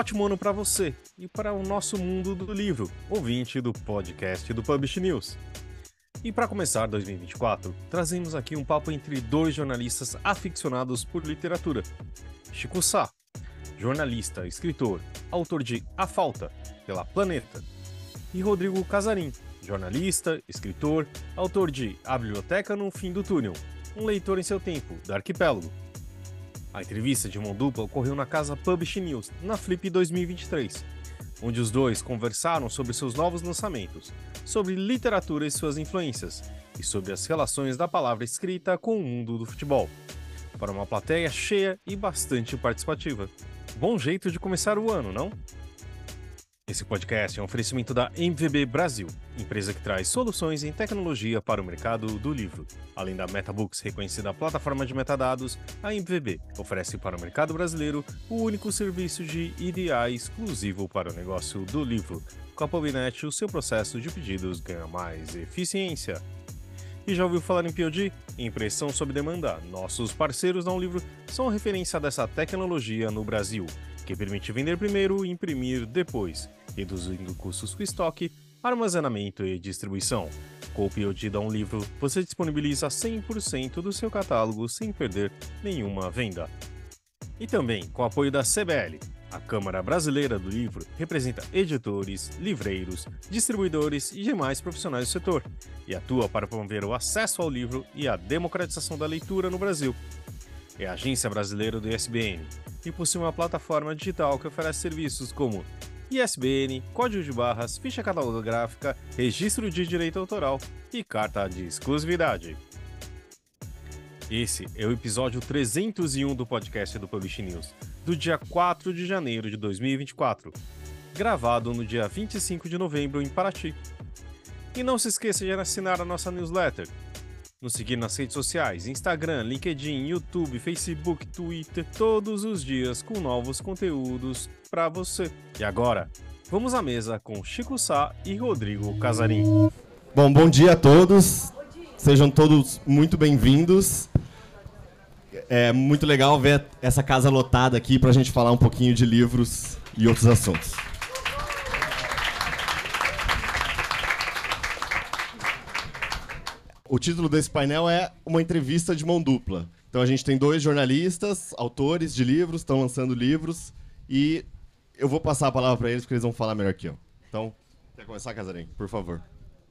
ótimo ano para você e para o nosso mundo do livro, ouvinte do podcast do Publish News. E para começar 2024, trazemos aqui um papo entre dois jornalistas aficionados por literatura. Chico Sá, jornalista, escritor, autor de A Falta, pela Planeta, e Rodrigo Casarim, jornalista, escritor, autor de A Biblioteca no Fim do Túnel, um leitor em seu tempo, da Arquipélago. A entrevista de mão dupla ocorreu na casa Publish News, na Flip 2023, onde os dois conversaram sobre seus novos lançamentos, sobre literatura e suas influências, e sobre as relações da palavra escrita com o mundo do futebol. Para uma plateia cheia e bastante participativa. Bom jeito de começar o ano, não? Esse podcast é um oferecimento da MVB Brasil, empresa que traz soluções em tecnologia para o mercado do livro. Além da MetaBooks, reconhecida plataforma de metadados, a MVB oferece para o mercado brasileiro o único serviço de IDA exclusivo para o negócio do livro. Com a PubNet, o seu processo de pedidos ganha mais eficiência. E já ouviu falar em POD? Impressão sob demanda. Nossos parceiros da Um Livro são referência dessa tecnologia no Brasil, que permite vender primeiro e imprimir depois reduzindo custos com estoque, armazenamento e distribuição. Com o POD da Um Livro, você disponibiliza 100% do seu catálogo sem perder nenhuma venda. E também com o apoio da CBL, a Câmara Brasileira do Livro representa editores, livreiros, distribuidores e demais profissionais do setor e atua para promover o acesso ao livro e a democratização da leitura no Brasil. É a agência brasileira do ISBN e possui uma plataforma digital que oferece serviços como ISBN, código de barras, ficha catalográfica, registro de direito autoral e carta de exclusividade. Esse é o episódio 301 do podcast do Publish News, do dia 4 de janeiro de 2024, gravado no dia 25 de novembro em Paraty. E não se esqueça de assinar a nossa newsletter, nos seguir nas redes sociais, Instagram, LinkedIn, YouTube, Facebook, Twitter, todos os dias com novos conteúdos para você. E agora, vamos à mesa com Chico Sá e Rodrigo Casarim. Bom, bom dia a todos. Sejam todos muito bem-vindos. É muito legal ver essa casa lotada aqui para a gente falar um pouquinho de livros e outros assuntos. O título desse painel é uma entrevista de mão dupla. Então a gente tem dois jornalistas, autores de livros, estão lançando livros e eu vou passar a palavra para eles porque eles vão falar melhor que eu. Então, quer começar, Casarim? Por favor.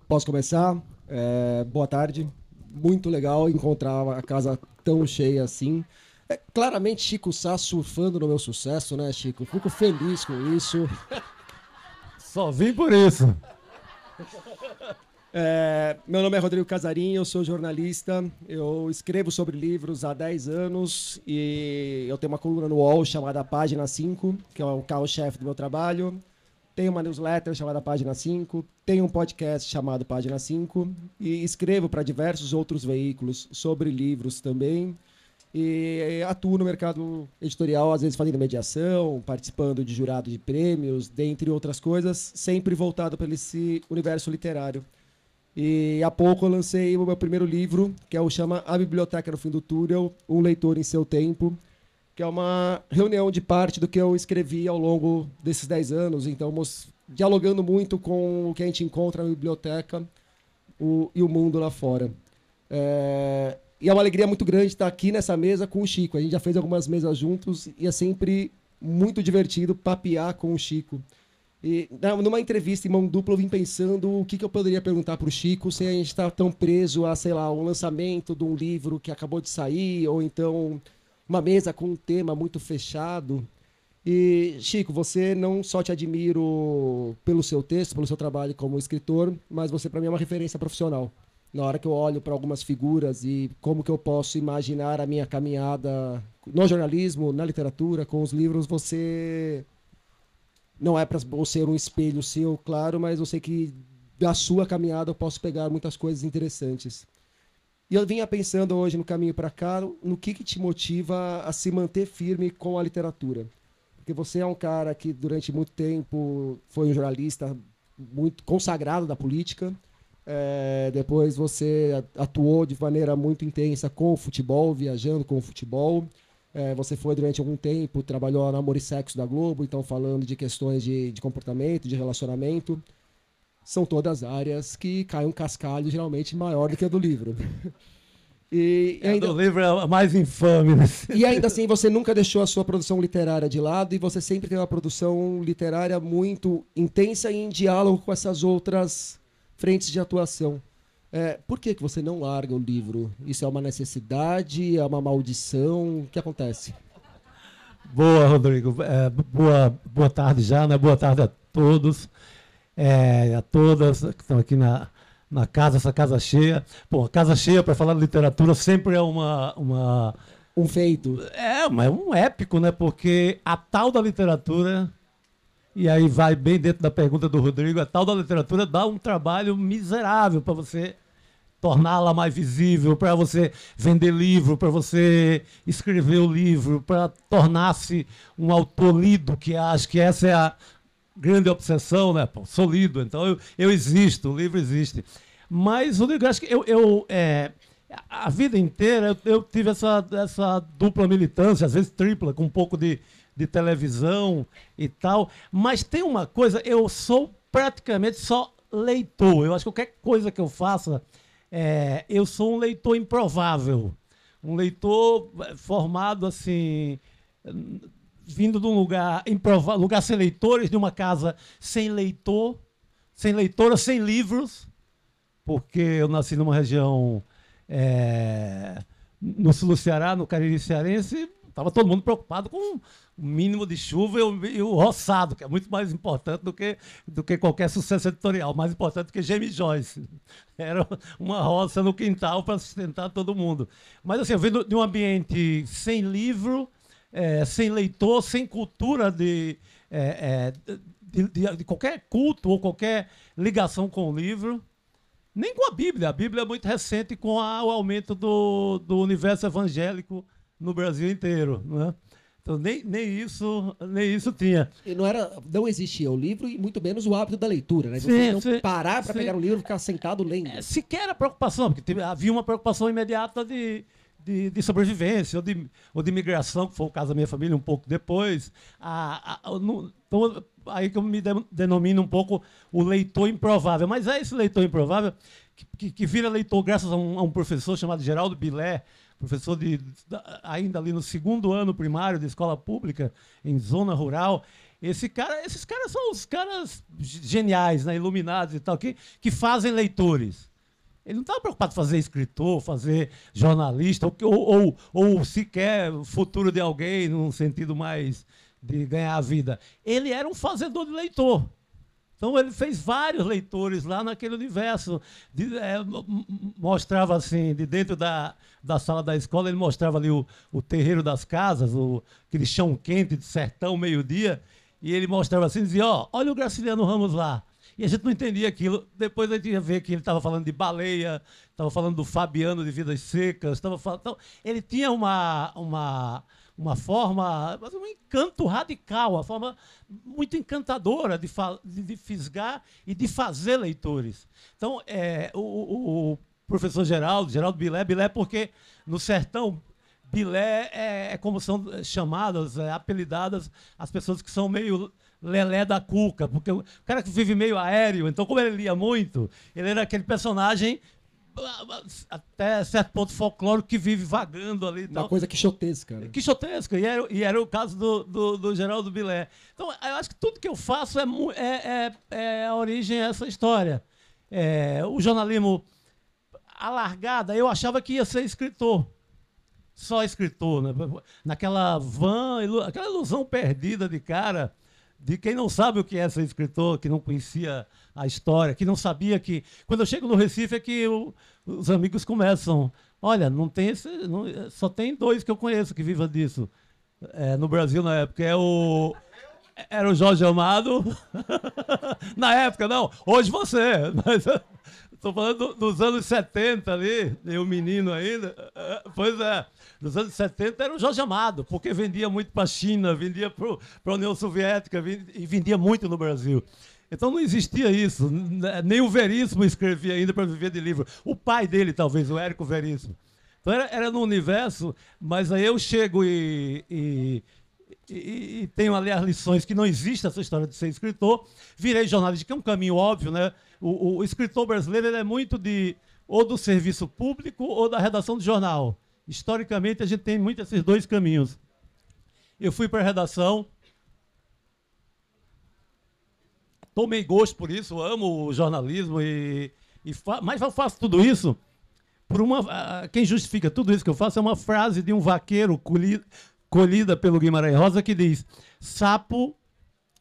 Posso começar? É, boa tarde. Muito legal encontrar a casa tão cheia assim. É, claramente Chico Sá surfando no meu sucesso, né, Chico? Fico feliz com isso. Só vim por isso. É, meu nome é Rodrigo Casarim, eu sou jornalista, eu escrevo sobre livros há 10 anos e eu tenho uma coluna no UOL chamada Página 5, que é o carro-chefe do meu trabalho. Tenho uma newsletter chamada Página 5, tenho um podcast chamado Página 5 e escrevo para diversos outros veículos sobre livros também. E atuo no mercado editorial, às vezes fazendo mediação, participando de jurado de prêmios, dentre outras coisas, sempre voltado para esse universo literário. E há pouco eu lancei o meu primeiro livro, que é o chama A Biblioteca no Fim do Túnel, Um Leitor em Seu Tempo, que é uma reunião de parte do que eu escrevi ao longo desses 10 anos. Então, dialogando muito com o que a gente encontra na biblioteca o, e o mundo lá fora. É, e é uma alegria muito grande estar aqui nessa mesa com o Chico. A gente já fez algumas mesas juntos e é sempre muito divertido papear com o Chico. E numa entrevista em mão dupla eu vim pensando o que, que eu poderia perguntar para o Chico sem a gente estar tá tão preso a, sei lá, um lançamento de um livro que acabou de sair, ou então uma mesa com um tema muito fechado. E, Chico, você não só te admiro pelo seu texto, pelo seu trabalho como escritor, mas você para mim é uma referência profissional. Na hora que eu olho para algumas figuras e como que eu posso imaginar a minha caminhada no jornalismo, na literatura, com os livros, você não é para ser um espelho seu, claro, mas eu sei que da sua caminhada eu posso pegar muitas coisas interessantes. E eu vinha pensando hoje no caminho para cá, no que, que te motiva a se manter firme com a literatura. Porque você é um cara que durante muito tempo foi um jornalista muito consagrado da política. É, depois você atuou de maneira muito intensa com o futebol, viajando com o futebol. É, você foi durante algum tempo, trabalhou na Amor e Sexo da Globo, então falando de questões de, de comportamento, de relacionamento. São todas áreas que caem um cascalho geralmente maior do que a do livro. E, ainda... do livro é a mais infame. Né? E ainda assim, você nunca deixou a sua produção literária de lado e você sempre tem uma produção literária muito intensa e em diálogo com essas outras frentes de atuação. É, por que, que você não larga o livro? Isso é uma necessidade? É uma maldição? O que acontece? Boa, Rodrigo. É, boa, boa tarde já, né? Boa tarde a todos, é, a todas que estão aqui na, na casa, essa casa cheia. Pô, casa cheia, para falar de literatura, sempre é uma, uma. Um feito. É, mas é um épico, né? Porque a tal da literatura e aí vai bem dentro da pergunta do Rodrigo, a tal da literatura dá um trabalho miserável para você torná-la mais visível, para você vender livro, para você escrever o livro, para tornar-se um autor lido, que acho que essa é a grande obsessão, né? Pô, sou lido, então eu, eu existo, o livro existe. Mas, Rodrigo, acho que eu, eu é, a vida inteira eu, eu, tive essa, essa dupla militância, às vezes tripla, com um pouco de, de televisão e tal. Mas tem uma coisa, eu sou praticamente só leitor. Eu acho que qualquer coisa que eu faça, é, eu sou um leitor improvável. Um leitor é, formado assim, vindo de um lugar improvável, lugar sem leitores, de uma casa sem leitor, sem leitora, sem livros, porque eu nasci numa região é, no sul do Ceará, no Cariri Cearense, estava todo mundo preocupado com o mínimo de chuva e o, e o, roçado, que é muito mais importante do que, do que qualquer sucesso editorial, mais importante do que James Joyce. Era uma roça no quintal para sustentar todo mundo. Mas assim, eu venho de um ambiente sem livro, é, sem leitor, sem cultura de, é, é, de, de, de, qualquer culto ou qualquer ligação com o livro. Nem com a Bíblia. A Bíblia é muito recente com a, o aumento do, do universo evangélico no Brasil inteiro. Né? Então, nem, nem, isso, nem isso tinha. E não, era, não existia o livro e muito menos o hábito da leitura, né? Você sim, não sim, parar para pegar o livro e ficar sentado lendo. É, sequer a preocupação, porque teve, havia uma preocupação imediata de, de, de, sobrevivência ou de, ou de migração, que foi o caso da minha família um pouco depois. A, a, no, então, aí que eu me denomino um pouco o leitor improvável. Mas é esse leitor improvável que, que, que vira leitor graças a um, a um professor chamado Geraldo Bilé, professor de, ainda ali no segundo ano primário de escola pública, em zona rural. Esse cara, esses caras são os caras geniais, né, iluminados e tal, que, que fazem leitores. Ele não estava preocupado em fazer escritor, fazer jornalista, ou, ou, ou, ou sequer o futuro de alguém, num sentido mais de ganhar a vida. Ele era um fazedor de leitor. Então ele fez vários leitores lá naquele universo. De, é, mostrava assim, de dentro da, da sala da escola, ele mostrava ali o, o terreiro das casas, o, aquele chão quente de sertão, meio-dia, e ele mostrava assim, dizia, ó, oh, olha o Graciliano Ramos lá. E a gente não entendia aquilo. Depois a gente ia ver que ele estava falando de baleia, estava falando do Fabiano de Vidas Secas, estava falando. Então, ele tinha uma, uma uma forma, um encanto radical, uma forma muito encantadora de, de, fisgar e de fazer leitores. Então, é, o, o, o, professor Geraldo, Geraldo Bilé, Bilé porque no sertão, Bilé é, é como são chamadas, é, apelidadas as pessoas que são meio lelé da cuca, porque o cara que vive meio aéreo, então como ele lia muito, ele era aquele personagem até certo ponto folclórico que vive vagando ali. Uma coisa quixotesca. Né? Quixotesca, e era, e era o caso do, do, do Geraldo Bilé. Então, eu acho que tudo que eu faço é, é, é, é a origem dessa história. É, o jornalismo alargada, eu achava que ia ser escritor. Só escritor, né? Naquela van, aquela ilusão perdida de cara de quem não sabe o que é ser escritor, que não conhecia a história, que não sabia que. Quando eu chego no Recife é que eu, os amigos começam. Olha, não tem esse, não, só tem dois que eu conheço que vivam disso é, no Brasil na época. É o. Era o Jorge Amado. na época, não. Hoje você. Mas estou falando dos anos 70 ali, eu menino ainda. Pois é nos anos 70 era o Jorge Amado, porque vendia muito para a China, vendia para a União Soviética e vendia muito no Brasil. Então não existia isso. Nem o Veríssimo escrevia ainda para viver de livro. O pai dele, talvez, o Érico Veríssimo. Então era, era no universo, mas aí eu chego e, e, e, e tenho ali as lições que não existe essa história de ser escritor. Virei jornalista, que é um caminho óbvio, né? O, o escritor brasileiro é muito de ou do serviço público ou da redação do jornal. Historicamente, a gente tem muito esses dois caminhos. Eu fui para a redação, tomei gosto por isso, amo o jornalismo e, e mas eu faço tudo isso por uma. Quem justifica tudo isso que eu faço é uma frase de um vaqueiro colhida, colhida pelo Guimarães Rosa que diz: sapo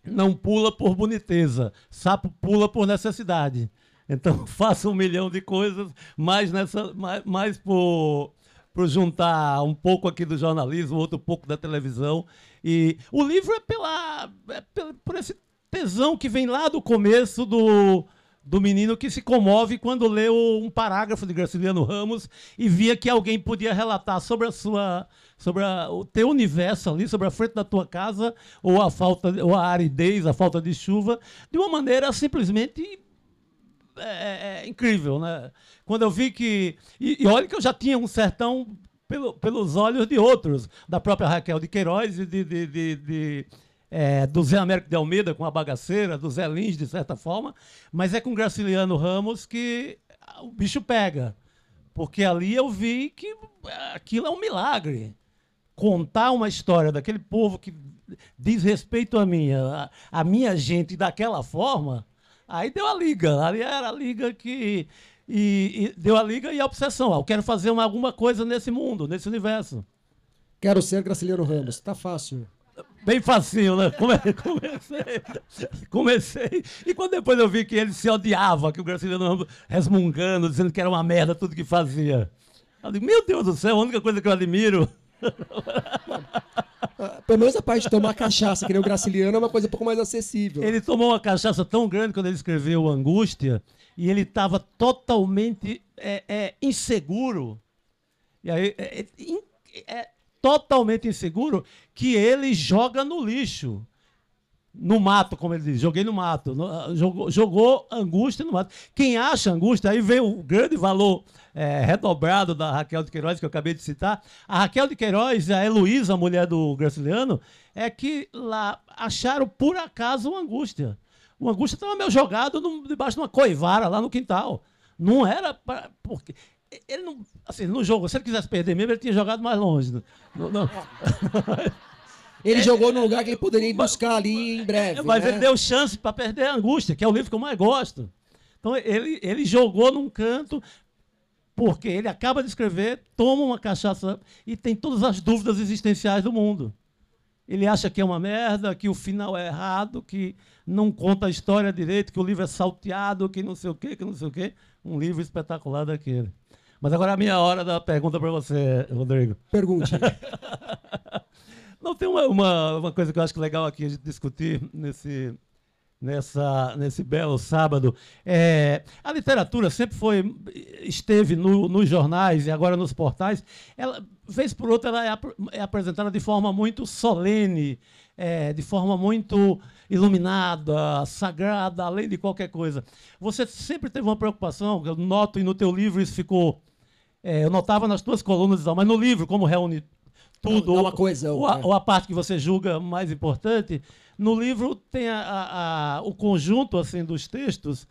não pula por boniteza, sapo pula por necessidade. Então faço um milhão de coisas, mais, nessa, mais, mais por, por juntar um pouco aqui do jornalismo, outro pouco da televisão. E o livro é pela, é por esse tesão que vem lá do começo do, do menino que se comove quando leu um parágrafo de Graciliano Ramos e via que alguém podia relatar sobre a sua sobre a, o teu universo ali, sobre a frente da tua casa ou a falta ou a aridez, a falta de chuva, de uma maneira simplesmente é, é, é incrível, né? Quando eu vi que e, e olha que eu já tinha um sertão pelo, pelos olhos de outros, da própria Raquel de Queiroz e de, de, de, de é, do Zé Américo de Almeida com a bagaceira, do Zé Lins, de certa forma, mas é com Graciliano Ramos que o bicho pega. Porque ali eu vi que aquilo é um milagre. Contar uma história daquele povo que diz respeito a mim, a, a minha gente daquela forma, aí deu a liga. Ali era a liga que. E, e deu a liga e a obsessão. Ah, eu quero fazer uma, alguma coisa nesse mundo, nesse universo. Quero ser Graciliano Ramos. Tá fácil bem facinho, né? Comecei, comecei. E quando depois eu vi que ele se odiava, que o Graciliano resmungando, dizendo que era uma merda tudo que fazia. Eu digo, meu Deus do céu, a única coisa que eu admiro. Pelo menos a parte de tomar cachaça, que nem o Graciliano, é uma coisa um pouco mais acessível. Ele tomou uma cachaça tão grande quando ele escreveu Angústia, e ele estava totalmente é, é, inseguro. E aí, é, é, é totalmente inseguro que ele joga no lixo. No mato, como ele diz, joguei no mato. No, jogou, jogou angústia no mato. Quem acha angústia, aí vem o grande valor é, redobrado da Raquel de Queiroz, que eu acabei de citar. A Raquel de Queiroz a Heloísa, a mulher do Graciliano, é que lá acharam por acaso o angústia. O angústia estava meio jogado no, debaixo de uma coivara lá no quintal. Não era para. Porque ele não. Assim, no jogo, se ele quisesse perder mesmo, ele tinha jogado mais longe. Não, não. Ele é, jogou no lugar que ele poderia ir buscar ali em breve. Mas né? ele deu chance para perder a angústia, que é o livro que eu mais gosto. Então ele, ele jogou num canto, porque ele acaba de escrever, toma uma cachaça e tem todas as dúvidas existenciais do mundo. Ele acha que é uma merda, que o final é errado, que não conta a história direito, que o livro é salteado, que não sei o quê, que não sei o quê. Um livro espetacular daquele. Mas agora é a minha hora da pergunta para você, Rodrigo. Pergunte. Não, tem uma, uma, uma, coisa que eu acho é legal aqui a gente discutir nesse, nessa, nesse belo sábado. É, a literatura sempre foi, esteve no, nos jornais e agora nos portais. Ela, vez por outra, ela é, é apresentada de forma muito solene, é, de forma muito iluminada, sagrada, além de qualquer coisa. Você sempre teve uma preocupação, eu noto, e no teu livro isso ficou é, eu notava nas tuas colunas, mas no livro, como reúne tudo, ou, uma coisa, ou, a, ou, a, parte que você julga mais importante, no livro tem a, a, o conjunto assim dos textos.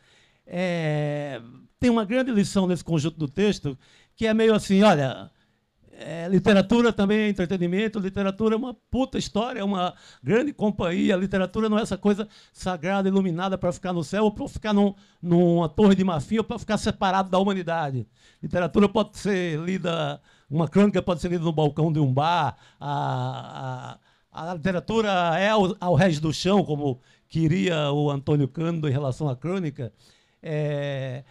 É, tem uma grande lição nesse conjunto do texto, que é meio assim, olha, é, literatura também é entretenimento, literatura é uma puta história, é uma grande companhia. Literatura não é essa coisa sagrada, iluminada para ficar no céu, ou para ficar num, numa torre de marfim, ou para ficar separado da humanidade. Literatura pode ser lida, uma crônica pode ser lida no balcão de um bar, a, a, a literatura é ao, ao do chão, como queria o Antônio Cândido em relação à crônica. É,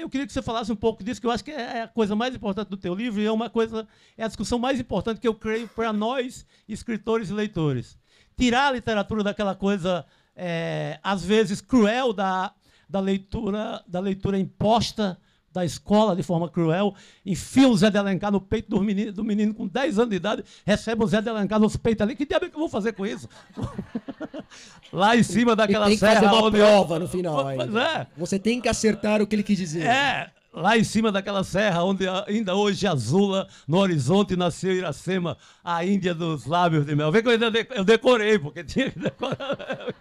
eu queria que você falasse um pouco disso, que eu acho que é a coisa mais importante do teu livro e é uma coisa, é a discussão mais importante que eu creio para nós, escritores e leitores. Tirar a literatura daquela coisa, é, às vezes, cruel da, da leitura, da leitura imposta da escola de forma cruel, enfia o Zé de Alencar no peito do menino, do menino com 10 anos de idade, recebe o Zé de Alencar nos peitos ali. Que diabo é que eu vou fazer com isso? Lá em cima daquela serra. Tem que fazer uma prova no final. É. Você tem que acertar o que ele quis dizer. É. lá em cima daquela serra, onde ainda hoje azula, no horizonte nasceu Iracema, a Índia dos lábios de mel. Vê que eu, ainda de, eu decorei, porque tinha que decorar.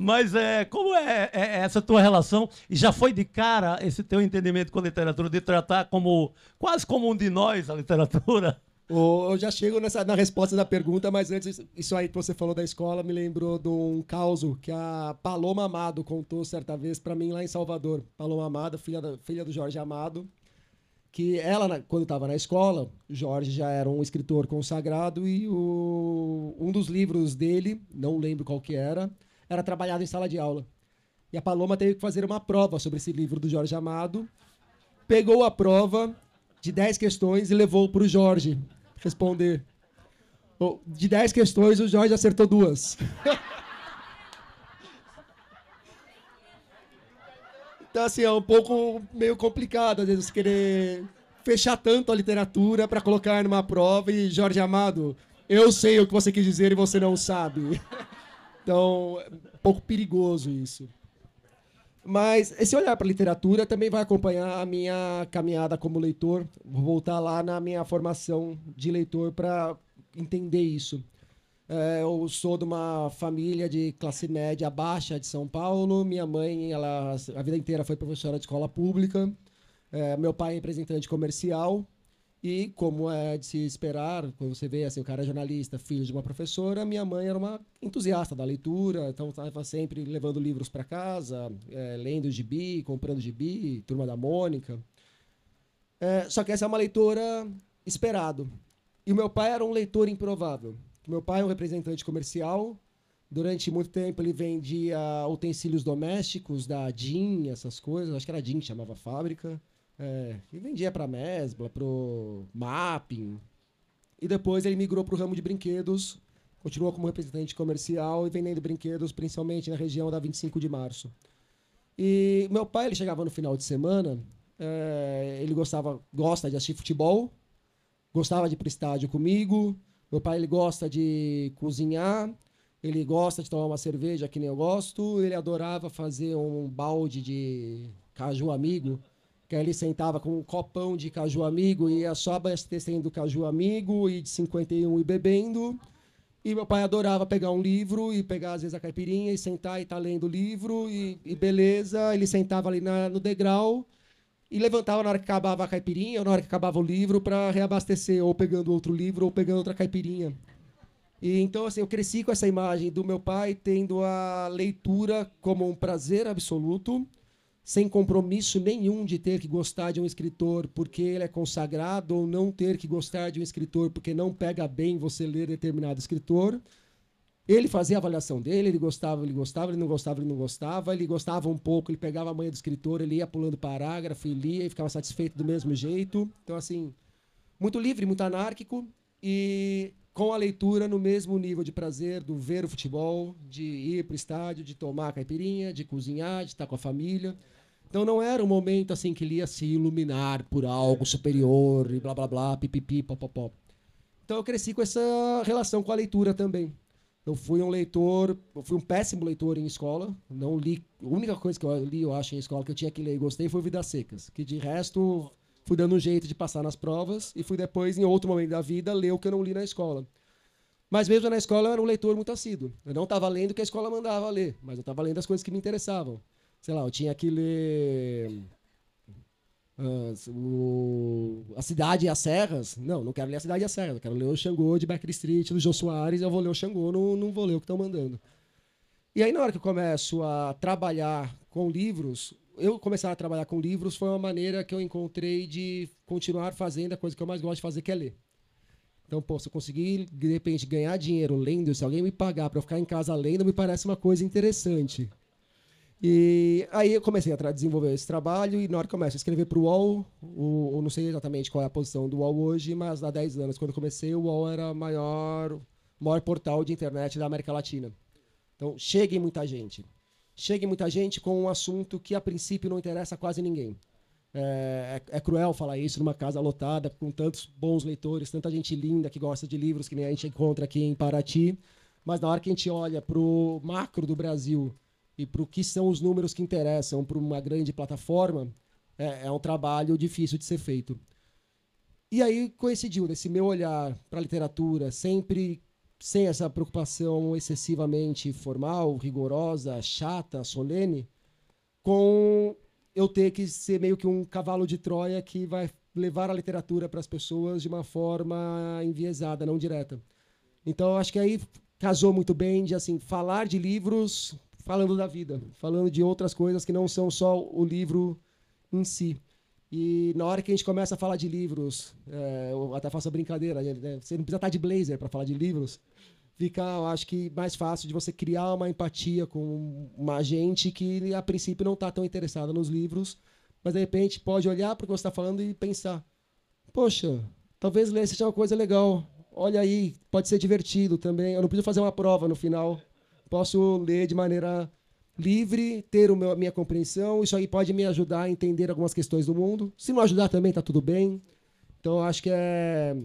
Mas é, como é, é, essa tua relação? E já foi de cara esse teu entendimento com a literatura, de tratar como quase como um de nós a literatura? Eu já chego nessa, na resposta da pergunta, mas antes, isso aí que você falou da escola me lembrou de um caos que a Paloma Amado contou certa vez para mim lá em Salvador. Paloma Amado, filha, da, filha do Jorge Amado, que ela, quando estava na escola, Jorge já era um escritor consagrado e o, um dos livros dele, não lembro qual que era, era trabalhado em sala de aula. E a Paloma teve que fazer uma prova sobre esse livro do Jorge Amado, pegou a prova de 10 questões e levou para o Jorge responder. De 10 questões, o Jorge acertou duas. então, assim, é um pouco meio complicado, às vezes, querer fechar tanto a literatura para colocar numa prova e, Jorge Amado, eu sei o que você quis dizer e você não sabe. então, é um pouco perigoso isso. Mas esse olhar para a literatura também vai acompanhar a minha caminhada como leitor. Vou voltar lá na minha formação de leitor para entender isso. É, eu sou de uma família de classe média baixa de São Paulo. Minha mãe, ela a vida inteira foi professora de escola pública. É, meu pai é representante comercial. E como é de se esperar, quando você vê assim, o cara é jornalista, filho de uma professora, minha mãe era uma entusiasta da leitura, então estava sempre levando livros para casa, é, lendo gibi, comprando gibi, Turma da Mônica. É, só que essa é uma leitora esperado. E o meu pai era um leitor improvável. Meu pai é um representante comercial. Durante muito tempo ele vendia utensílios domésticos da DIN, essas coisas. Acho que era DIN que chamava a fábrica. É, e vendia para Mesbla, pro Mapping. E depois ele migrou para o ramo de brinquedos, continuou como representante comercial e vendendo brinquedos, principalmente na região da 25 de março. E meu pai, ele chegava no final de semana, é, ele gostava, gosta de assistir futebol, gostava de ir para estádio comigo. Meu pai, ele gosta de cozinhar, ele gosta de tomar uma cerveja que nem eu gosto, ele adorava fazer um balde de caju amigo que aí ele sentava com um copão de caju amigo e ia só abastecendo caju amigo e de 51 e bebendo. E meu pai adorava pegar um livro e pegar, às vezes, a caipirinha e sentar e estar tá lendo o livro e, e, beleza. Ele sentava ali na, no degrau e levantava na hora que acabava a caipirinha ou na hora que acabava o livro para reabastecer, ou pegando outro livro ou pegando outra caipirinha. E então, assim, eu cresci com essa imagem do meu pai tendo a leitura como um prazer absoluto sem compromisso nenhum de ter que gostar de um escritor porque ele é consagrado ou não ter que gostar de um escritor porque não pega bem você ler determinado escritor. Ele fazia a avaliação dele, ele gostava, ele gostava, ele não gostava, ele não gostava, ele gostava um pouco, ele pegava a manha do escritor, ele ia pulando parágrafo e lia e ficava satisfeito do mesmo jeito. Então, assim, muito livre, muito anárquico e com a leitura no mesmo nível de prazer do ver o futebol, de ir para o estádio, de tomar a caipirinha, de cozinhar, de estar com a família. Então não era um momento assim que ele ia se iluminar por algo superior e blá blá blá, pipipi, popopó. Então eu cresci com essa relação com a leitura também. Eu fui um leitor, eu fui um péssimo leitor em escola, não li, a única coisa que eu li, eu acho, em escola que eu tinha que ler e gostei foi Vidas Secas, que de resto fui dando um jeito de passar nas provas e fui depois, em outro momento da vida, ler o que eu não li na escola. Mas mesmo na escola eu era um leitor muito assíduo. Eu não estava lendo o que a escola mandava ler, mas eu estava lendo as coisas que me interessavam sei lá, eu tinha que ler. Uh, o, a Cidade e as Serras. Não, não quero ler a Cidade e as Serras. Eu quero ler o Xangô de Becker Street, do Jô Soares. Eu vou ler o Xangô, não, não vou ler o que estão mandando. E aí, na hora que eu começo a trabalhar com livros, eu começar a trabalhar com livros foi uma maneira que eu encontrei de continuar fazendo a coisa que eu mais gosto de fazer, que é ler. Então, pô, se eu conseguir, de repente, ganhar dinheiro lendo, se alguém me pagar para eu ficar em casa lendo, me parece uma coisa interessante. E aí eu comecei a desenvolver esse trabalho e na hora que eu começo a escrever para o UOL, o, eu não sei exatamente qual é a posição do UOL hoje, mas há 10 anos, quando eu comecei, o UOL era o maior, maior portal de internet da América Latina. Então, chegue muita gente. Chegue muita gente com um assunto que a princípio não interessa a quase ninguém. É, é, é, cruel falar isso numa casa lotada, com tantos bons leitores, tanta gente linda que gosta de livros que nem a gente encontra aqui em Paraty. Mas na hora que a gente olha para o macro do Brasil e para o que são os números que interessam para uma grande plataforma, é, é um trabalho difícil de ser feito. E aí coincidiu nesse meu olhar para a literatura, sempre sem essa preocupação excessivamente formal, rigorosa, chata, solene, com eu ter que ser meio que um cavalo de Troia que vai levar a literatura para as pessoas de uma forma enviesada, não direta. Então, acho que aí casou muito bem de assim falar de livros falando da vida, falando de outras coisas que não são só o livro em si. E na hora que a gente começa a falar de livros, é, eu até faço a brincadeira, né? você não precisa estar de blazer para falar de livros, fica, eu acho que, mais fácil de você criar uma empatia com uma gente que, a princípio, não está tão interessada nos livros, mas de repente pode olhar para o que você está falando e pensar: poxa, talvez ler seja uma coisa legal. Olha aí, pode ser divertido também. Eu não preciso fazer uma prova no final. Posso ler de maneira livre, ter a minha compreensão. Isso aí pode me ajudar a entender algumas questões do mundo. Se não ajudar também, está tudo bem. Então, acho que é.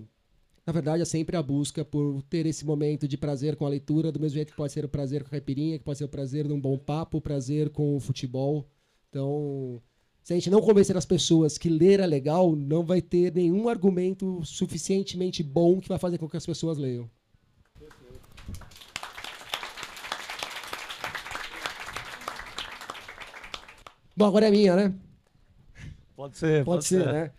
Na verdade, é sempre a busca por ter esse momento de prazer com a leitura, do mesmo jeito que pode ser o prazer com a caipirinha, que pode ser o prazer de um bom papo, o prazer com o futebol. Então, se a gente não convencer as pessoas que ler é legal, não vai ter nenhum argumento suficientemente bom que vai fazer com que as pessoas leiam. Bom, agora é minha, né? Pode ser. Pode, pode ser, ser, né?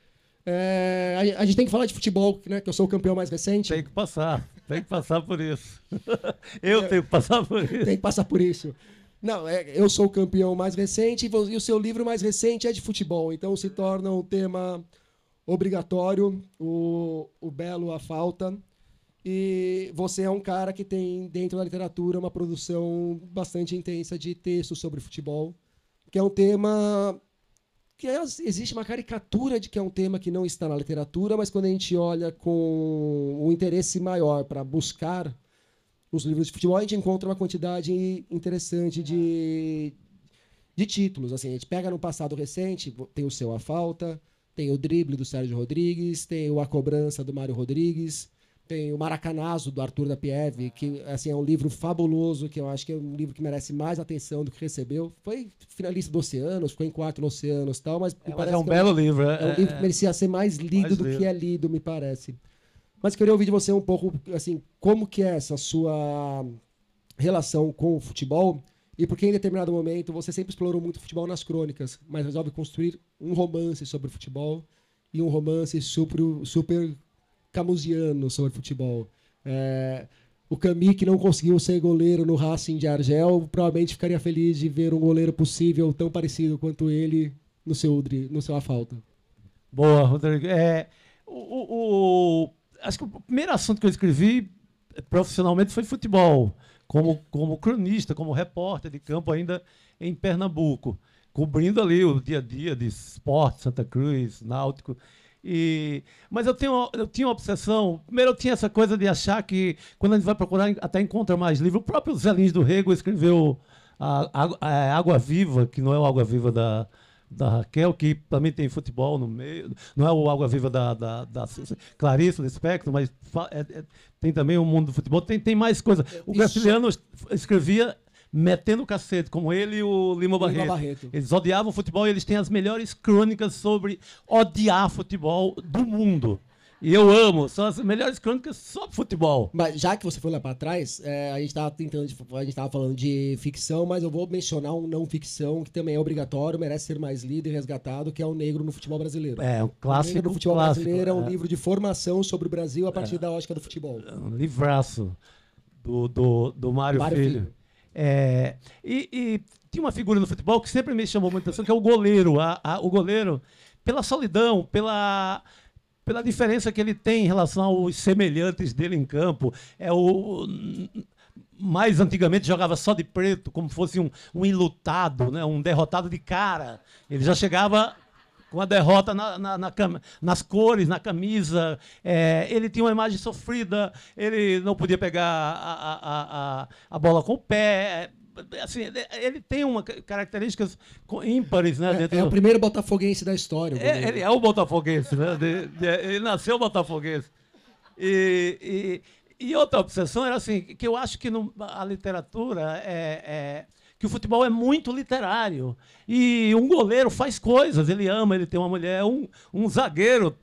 É, a, a, gente tem que falar de futebol, né? Que eu sou o campeão mais recente. Tem que passar, tem que passar por isso. eu é, tenho que passar por isso. Tem que passar por isso. Não, é, eu sou o campeão mais recente e o seu livro mais recente é de futebol, então se torna um tema obrigatório, o, o belo, a falta. E você é um cara que tem dentro da literatura uma produção bastante intensa de textos sobre futebol, que é um tema que é, existe uma caricatura de que é um tema que não está na literatura, mas quando a gente olha com um interesse maior para buscar os livros de futebol, a gente encontra uma quantidade interessante de, de títulos. Assim, a gente pega no passado recente, tem o Seu A Falta, tem o Drible do Sérgio Rodrigues, tem o A Cobrança do Mário Rodrigues, tem o Maracanazo do Arthur da Pieve, que assim, é um livro fabuloso, que eu acho que é um livro que merece mais atenção do que recebeu. Foi finalista do Oceanos, ficou em quarto no Oceanos tal, mas, é, mas é um é belo livro. É, é um livro que merecia ser mais lido mais do lido. que é lido, me parece. Mas queria ouvir de você um pouco, assim, como que é essa sua relação com o futebol e por que em determinado momento você sempre explorou muito o futebol nas crônicas, mas resolve construir um romance sobre o futebol e um romance super, super camusiano sobre futebol. É, o Cami, que não conseguiu ser goleiro no Racing de Argel, provavelmente ficaria feliz de ver um goleiro possível tão parecido quanto ele no seu, no seu falta. Boa, Rodrigo. É, o, o, acho que o primeiro assunto que eu escrevi profissionalmente foi futebol, como, como cronista, como repórter de campo ainda em Pernambuco, cobrindo ali o dia a dia de esporte, Santa Cruz, Náutico. E, mas eu, tenho, eu tinha uma obsessão. Primeiro, eu tinha essa coisa de achar que, quando a gente vai procurar, até encontra mais livros. O próprio Zé Lins do Rego escreveu a, a, a Água Viva, que não é o Água Viva da, da Raquel, que também tem futebol no meio. Não é o Água Viva da, da, da Clarice, do Espectro, mas é, é, tem também o mundo do futebol. Tem, tem mais coisa. O Graciliano escrevia metendo o cacete, como ele e o Lima Barreto. Lima Barreto. Eles odiavam futebol e eles têm as melhores crônicas sobre odiar futebol do mundo. E eu amo, são as melhores crônicas sobre futebol. Mas já que você foi lá para trás, é, a gente estava tentando, a gente tava falando de ficção, mas eu vou mencionar um não ficção que também é obrigatório, merece ser mais lido e resgatado, que é o Negro no Futebol Brasileiro. É, um clássico. O Negro no Futebol clássico, Brasileiro é um é. livro de formação sobre o Brasil a partir é. da ótica do futebol. É um livraço do, do, do Mário, Mário Filho. Filho. É, e, e tinha uma figura no futebol que sempre me chamou muita atenção, que é o goleiro. A, a, o goleiro, pela solidão, pela pela diferença que ele tem em relação aos semelhantes dele em campo. É o mais antigamente jogava só de preto, como fosse um, um ilutado, né? um derrotado de cara. Ele já chegava com a derrota na, na, na nas cores, na camisa. É, ele tinha uma imagem sofrida, ele não podia pegar a, a, a, a bola com o pé assim, ele tem uma características ímpares, né? É, é o primeiro botafoguense da história. É, ele é o botafoguense, né? De, de, ele nasceu botafoguense. E, e, e, outra obsessão era assim, que eu acho que no, a literatura é, é que o futebol é muito literário. E um goleiro faz coisas, ele ama, ele tem uma mulher, um, um zagueiro,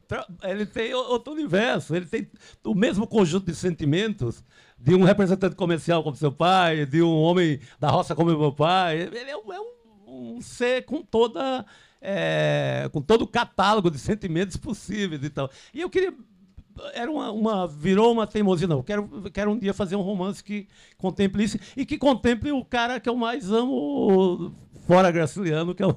ele tem outro universo, ele tem o mesmo conjunto de sentimentos de um representante comercial como seu pai, de um homem da roça como meu pai. Ele é um, é um, um ser com toda. É, com todo o catálogo de sentimentos possíveis e tal. E eu queria era uma, uma, virou uma teimosia não. Quero quero um dia fazer um romance que contemple isso e que contemple o cara que eu mais amo fora Graciliano que é o,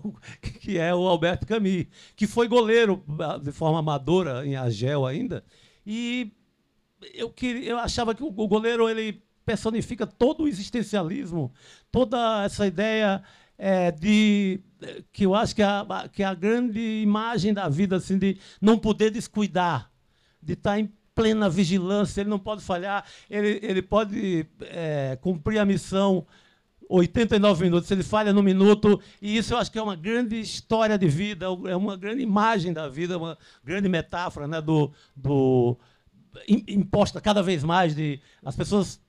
que é o Alberto Camus que foi goleiro ah, de forma amadora em Agel ainda. E eu queria eu achava que o goleiro ele personifica todo o existencialismo toda essa ideia é, de que eu acho que a, que a grande imagem da vida assim de não poder descuidar de estar em plena vigilância, ele não pode falhar, ele, ele pode é, cumprir a missão 89 minutos, ele falha no minuto, e isso eu acho que é uma grande história de vida, é uma grande imagem da vida, uma grande metáfora né, do, do imposta cada vez mais de as pessoas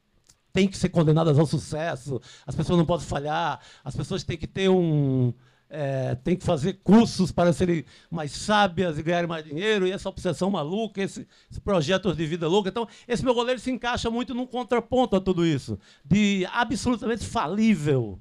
têm que ser condenadas ao sucesso, as pessoas não podem falhar, as pessoas têm que ter um é, tem que fazer cursos para serem mais sábias e ganharem mais dinheiro, e essa obsessão maluca, esse, esse projeto de vida louca. Então, esse meu goleiro se encaixa muito num contraponto a tudo isso, de absolutamente falível.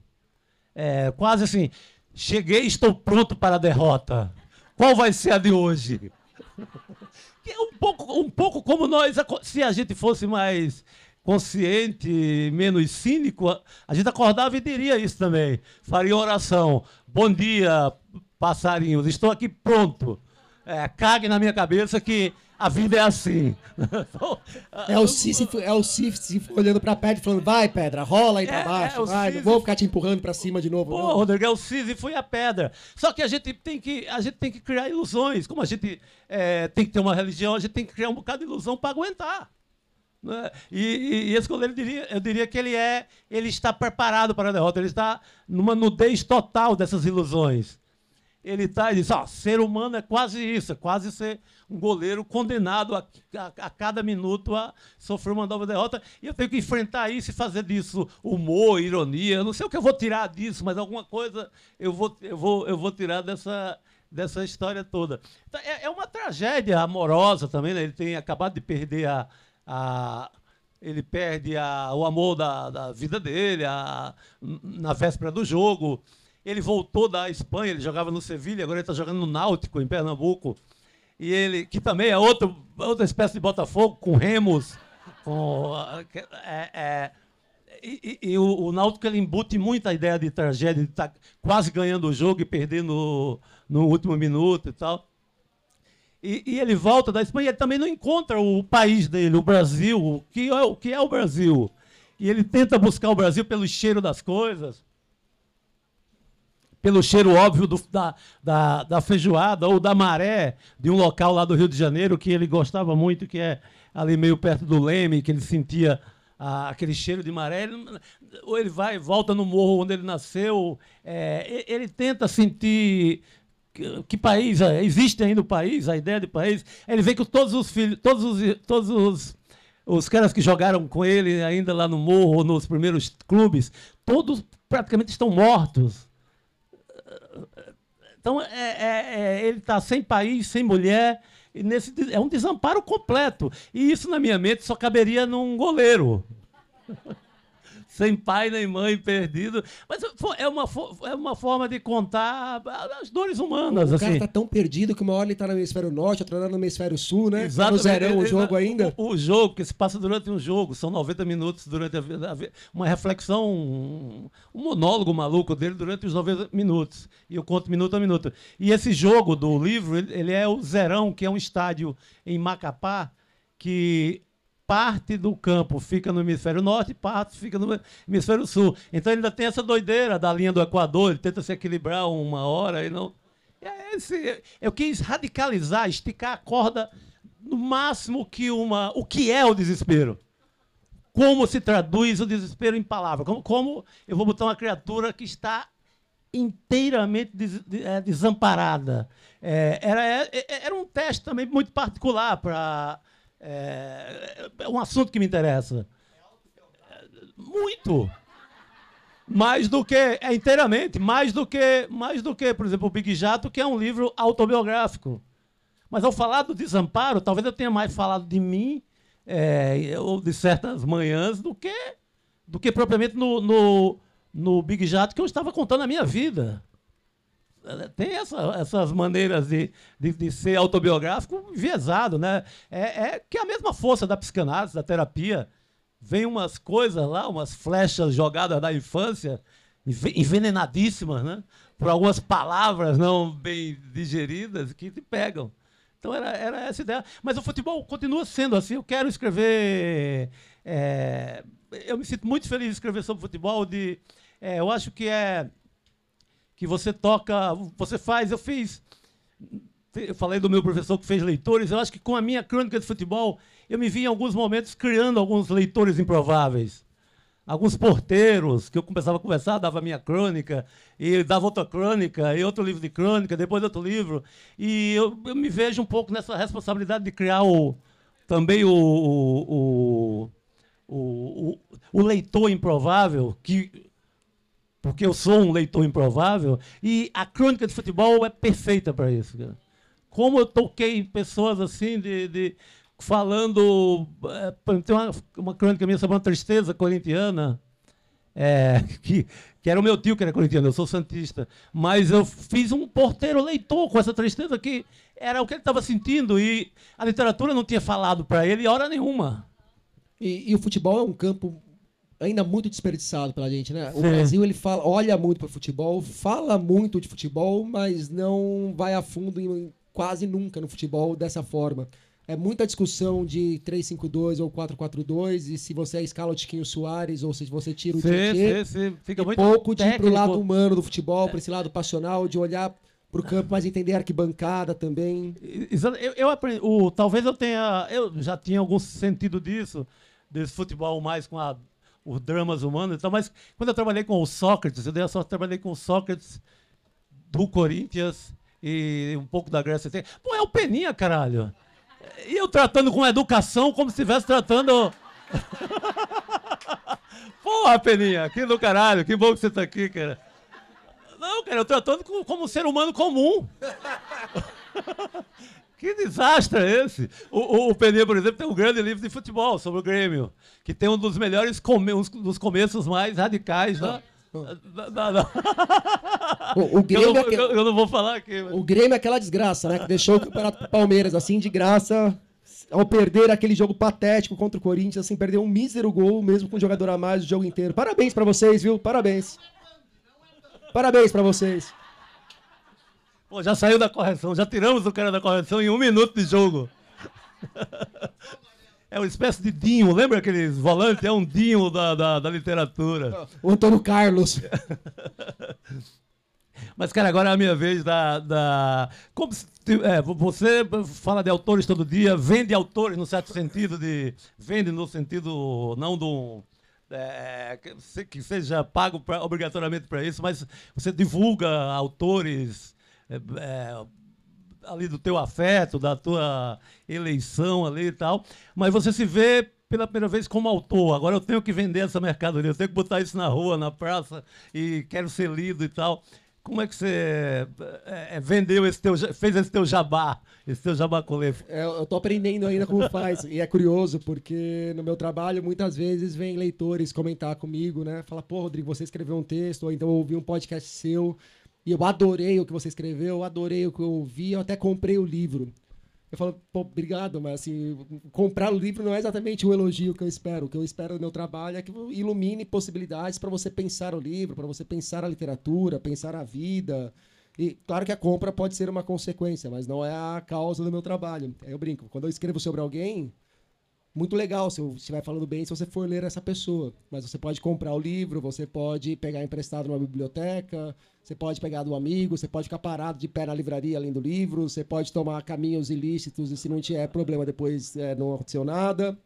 É, quase assim, cheguei, estou pronto para a derrota. Qual vai ser a de hoje? é um pouco, um pouco como nós, se a gente fosse mais consciente, menos cínico, a gente acordava e diria isso também. Faria oração. Bom dia, passarinhos, estou aqui pronto. É, cague na minha cabeça que a vida é assim. é o Sísifo, é o Sísifo olhando pra pedra e falando, vai pedra, rola aí pra é, baixo, é, vai, Sísifo... não vou ficar te empurrando pra cima de novo. Pô. Rodrigo, é o Sísifo e a pedra. Só que a gente tem que, a gente tem que criar ilusões. Como a gente é, tem que ter uma religião, a gente tem que criar um bocado de ilusão para aguentar. Né? E, e, esse goleiro, eu diria, eu diria que ele é, ele está preparado para a derrota, ele está numa nudez total dessas ilusões. Ele está e diz, ó, ser humano é quase isso, é quase ser um goleiro condenado a, a, a, cada minuto a sofrer uma nova derrota. E eu tenho que enfrentar isso e fazer disso humor, ironia. Eu não sei o que eu vou tirar disso, mas alguma coisa eu vou, eu vou, eu vou tirar dessa, dessa história toda. Então, é, é, uma tragédia amorosa também, né? Ele tem acabado de perder a, a, ele perde a, o amor da, da vida dele a, na véspera do jogo. Ele voltou da Espanha, ele jogava no Sevilha, agora ele está jogando no Náutico, em Pernambuco. E ele, que também é outro, outra espécie de Botafogo, com remos. Com, é, é, e, e, o, o Náutico ele embute muita ideia de tragédia, de estar tá quase ganhando o jogo e perdendo no último minuto e tal. E, e, ele volta da Espanha, ele também não encontra o país dele, o Brasil, o que é o, que é o Brasil. E ele tenta buscar o Brasil pelo cheiro das coisas, pelo cheiro óbvio do, da, da, da, feijoada ou da maré de um local lá do Rio de Janeiro que ele gostava muito, que é ali meio perto do Leme, que ele sentia ah, aquele cheiro de maré. Ele, ou ele vai, volta no morro onde ele nasceu, é, ele tenta sentir que, país é? existe ainda o país, a ideia de país. Ele vê que todos os filhos, todos os, todos os, os caras que jogaram com ele ainda lá no morro, nos primeiros clubes, todos praticamente estão mortos. Então é, é, é ele está sem país, sem mulher. Nesse, é um desamparo completo. E isso, na minha mente, só caberia num goleiro sem pai nem mãe perdido. Mas é uma, é uma forma de contar as dores humanas. O assim. cara tá tão perdido que uma hora ele tá no hemisfério norte, outra hora no hemisfério sul, né? Exato. Tá no zerão o jogo ainda. O, o, jogo, que se passa durante um jogo, são 90 minutos durante a, uma reflexão, um, monólogo maluco dele durante os 90 minutos. E eu conto minuto a minuto. E esse jogo do livro, ele é o Zerão, que é um estádio em Macapá, que parte do campo fica no hemisfério norte parte fica no hemisfério sul. Então ele ainda tem essa doideira da linha do Equador, ele tenta se equilibrar uma hora e não. É esse, eu quis radicalizar, esticar a corda no máximo que uma. O que é o desespero? Como se traduz o desespero em palavras? Como, como eu vou botar uma criatura que está inteiramente des, é, desamparada? É, era, é, é, era um teste também muito particular para é, é um assunto que me interessa. Muito. mais do que é inteiramente, mais do que, mais do que, por exemplo, o Big Jato, que é um livro autobiográfico. Mas ao falar do desamparo, talvez eu tenha mais falado de mim é, ou de certas manhãs do que do que propriamente no, no, no Big Jato que eu estava contando a minha vida. Tem essa, essas maneiras de, de, de, ser autobiográfico enviesado, né? É, é que é a mesma força da psicanálise, da terapia vem umas coisas lá, umas flechas jogadas da infância, envenenadíssimas, né? Por algumas palavras não bem digeridas que te pegam. Então era, era essa ideia. Mas o futebol continua sendo assim. Eu quero escrever. É, eu me sinto muito feliz de escrever sobre futebol. De, é, eu acho que é que você toca, você faz. Eu fiz. Eu falei do meu professor que fez leitores. Eu acho que com a minha crônica de futebol eu me vi em alguns momentos criando alguns leitores improváveis. Alguns porteiros, que eu começava a conversar, dava minha crônica, e dava outra crônica, e outro livro de crônica, depois outro livro. E eu, eu me vejo um pouco nessa responsabilidade de criar o, também o, o, o, o, o leitor improvável, que porque eu sou um leitor improvável, e a crônica de futebol é perfeita para isso. Cara. Como eu toquei pessoas assim de, de falando. É, tem uma, uma crônica minha sobre uma tristeza corintiana. É, que, que era o meu tio que era corintiano, eu sou santista. Mas eu fiz um porteiro leitor com essa tristeza que era o que ele estava sentindo e a literatura não tinha falado para ele hora nenhuma. E, e, o futebol é um campo ainda muito desperdiçado pela gente, né? O Sim. Brasil ele fala, olha muito para futebol, fala muito de futebol, mas não vai a fundo em, quase nunca no futebol dessa forma é muita discussão de 3-5-2 ou 4-4-2 e se você escala o Tiquinho Soares ou se você tira o Tietchan. Fica muito pouco de ir pro lado humano do futebol, para esse lado passional, de olhar para o campo, mas entender a arquibancada também. Eu, eu aprendi, o, talvez eu tenha, eu já tinha algum sentido disso, desse futebol mais com a, os dramas humanos, então, mas quando eu trabalhei com o Sócrates, eu dei a sorte, trabalhei com o Sócrates do Corinthians e um pouco da Grécia. Pô, é o Peninha, caralho. E eu tratando com educação como se estivesse tratando. Porra, Peninha, que do caralho, que bom que você tá aqui, cara. Não, cara, eu tratando como um ser humano comum. que desastre é esse? O, o, o, por exemplo, tem um grande livro de futebol sobre o Grêmio, que tem um dos melhores, come, um dos começos mais radicais. O, o Grêmio eu, não, é eu, não vou falar aqui. Mas... O Grêmio é aquela desgraça, né? Que deixou o campeonato pro Palmeiras, assim, de graça. Ao perder aquele jogo patético contra o Corinthians, assim, perdeu um mísero gol, mesmo com um jogador a mais o jogo inteiro. Parabéns para vocês, viu? Parabéns. Parabéns para vocês. Pô, já saiu da correção, já tiramos o cara da correção em um minuto de jogo. É uma espécie de Dinho, lembra aqueles volantes? É um Dinho da, da, da literatura. O Antônio Carlos. Mas, cara, agora é a minha vez da. da... Como se, é, você fala de autores todo dia, vende autores no certo sentido de. Vende no sentido não do. É, que seja pago pra, obrigatoriamente para isso, mas você divulga autores. É, é ali do teu afeto, da tua eleição ali e tal, mas você se vê pela primeira vez como autor. Agora eu tenho que vender essa mercadoria, eu tenho que botar isso na rua, na praça e quero ser lido e tal. Como é que você é, vendeu esse teu, fez esse teu jabá, esse teu jabacolê? É, eu tô aprendendo ainda como faz. e é curioso, porque no meu trabalho, muitas vezes, vem leitores comentar comigo, né? Fala, pô, Rodrigo, você escreveu um texto, ou então ouvi um podcast seu. E eu adorei o que você escreveu, eu adorei o que eu ouvi, eu até comprei o livro. Eu falo, pô, obrigado, mas assim, comprar o livro não é exatamente o elogio que eu espero. O que eu espero do meu trabalho é que ilumine possibilidades para você pensar o livro, para você pensar a literatura, pensar a vida. E claro que a compra pode ser uma consequência, mas não é a causa do meu trabalho. Eu brinco, quando eu escrevo sobre alguém, muito legal se eu estiver falando bem se você for ler essa pessoa. Mas você pode comprar o livro, você pode pegar emprestado numa biblioteca, você pode pegar do amigo, você pode ficar parado de pé na livraria além do livro, você pode tomar caminhos ilícitos e se não tiver problema depois é, não aconteceu nada.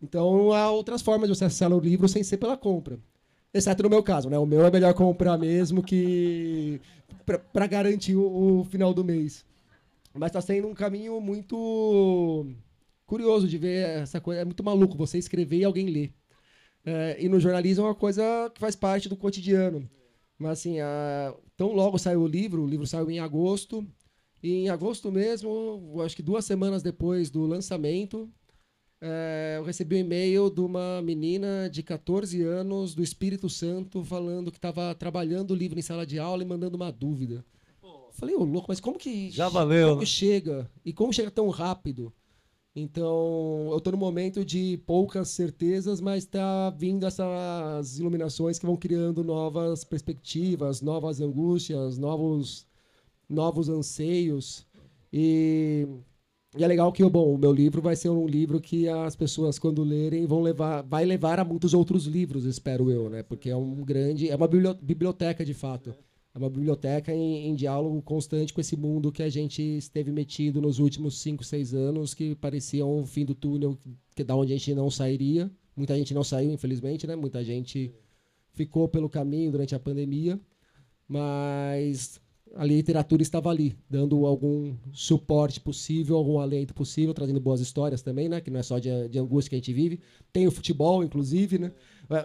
Então há outras formas de você acessar o livro sem ser pela compra. Exceto no meu caso, né? O meu é melhor comprar mesmo que para garantir o, o final do mês. Mas está sendo um caminho muito curioso de ver essa coisa. É muito maluco você escrever e alguém ler. É, e no jornalismo é uma coisa que faz parte do cotidiano. Mas assim, a... tão logo saiu o livro, o livro saiu em agosto, e em agosto mesmo, acho que duas semanas depois do lançamento, é, eu recebi um e-mail de uma menina de 14 anos do Espírito Santo falando que estava trabalhando o livro em sala de aula e mandando uma dúvida. Falei, ô louco, mas como que, Já valeu, como né? que chega? E como chega tão rápido? Então, eu estou no momento de poucas certezas, mas está vindo essas iluminações que vão criando novas perspectivas, novas angústias, novos, novos anseios. E, e é legal que bom, o meu livro vai ser um livro que as pessoas, quando lerem, vão levar, vai levar a muitos outros livros, espero eu, né? Porque é um grande. É uma biblio- biblioteca, de fato. É uma biblioteca em, em diálogo constante com esse mundo que a gente esteve metido nos últimos 5, 6 anos, que parecia um fim do túnel, que da onde a gente não sairia. Muita gente não saiu, infelizmente, né? Muita gente ficou pelo caminho durante a pandemia, mas a literatura estava ali, dando algum suporte possível, algum alento possível, trazendo boas histórias também, né? Que não é só de, de angústia que a gente vive. Tem o futebol, inclusive, né?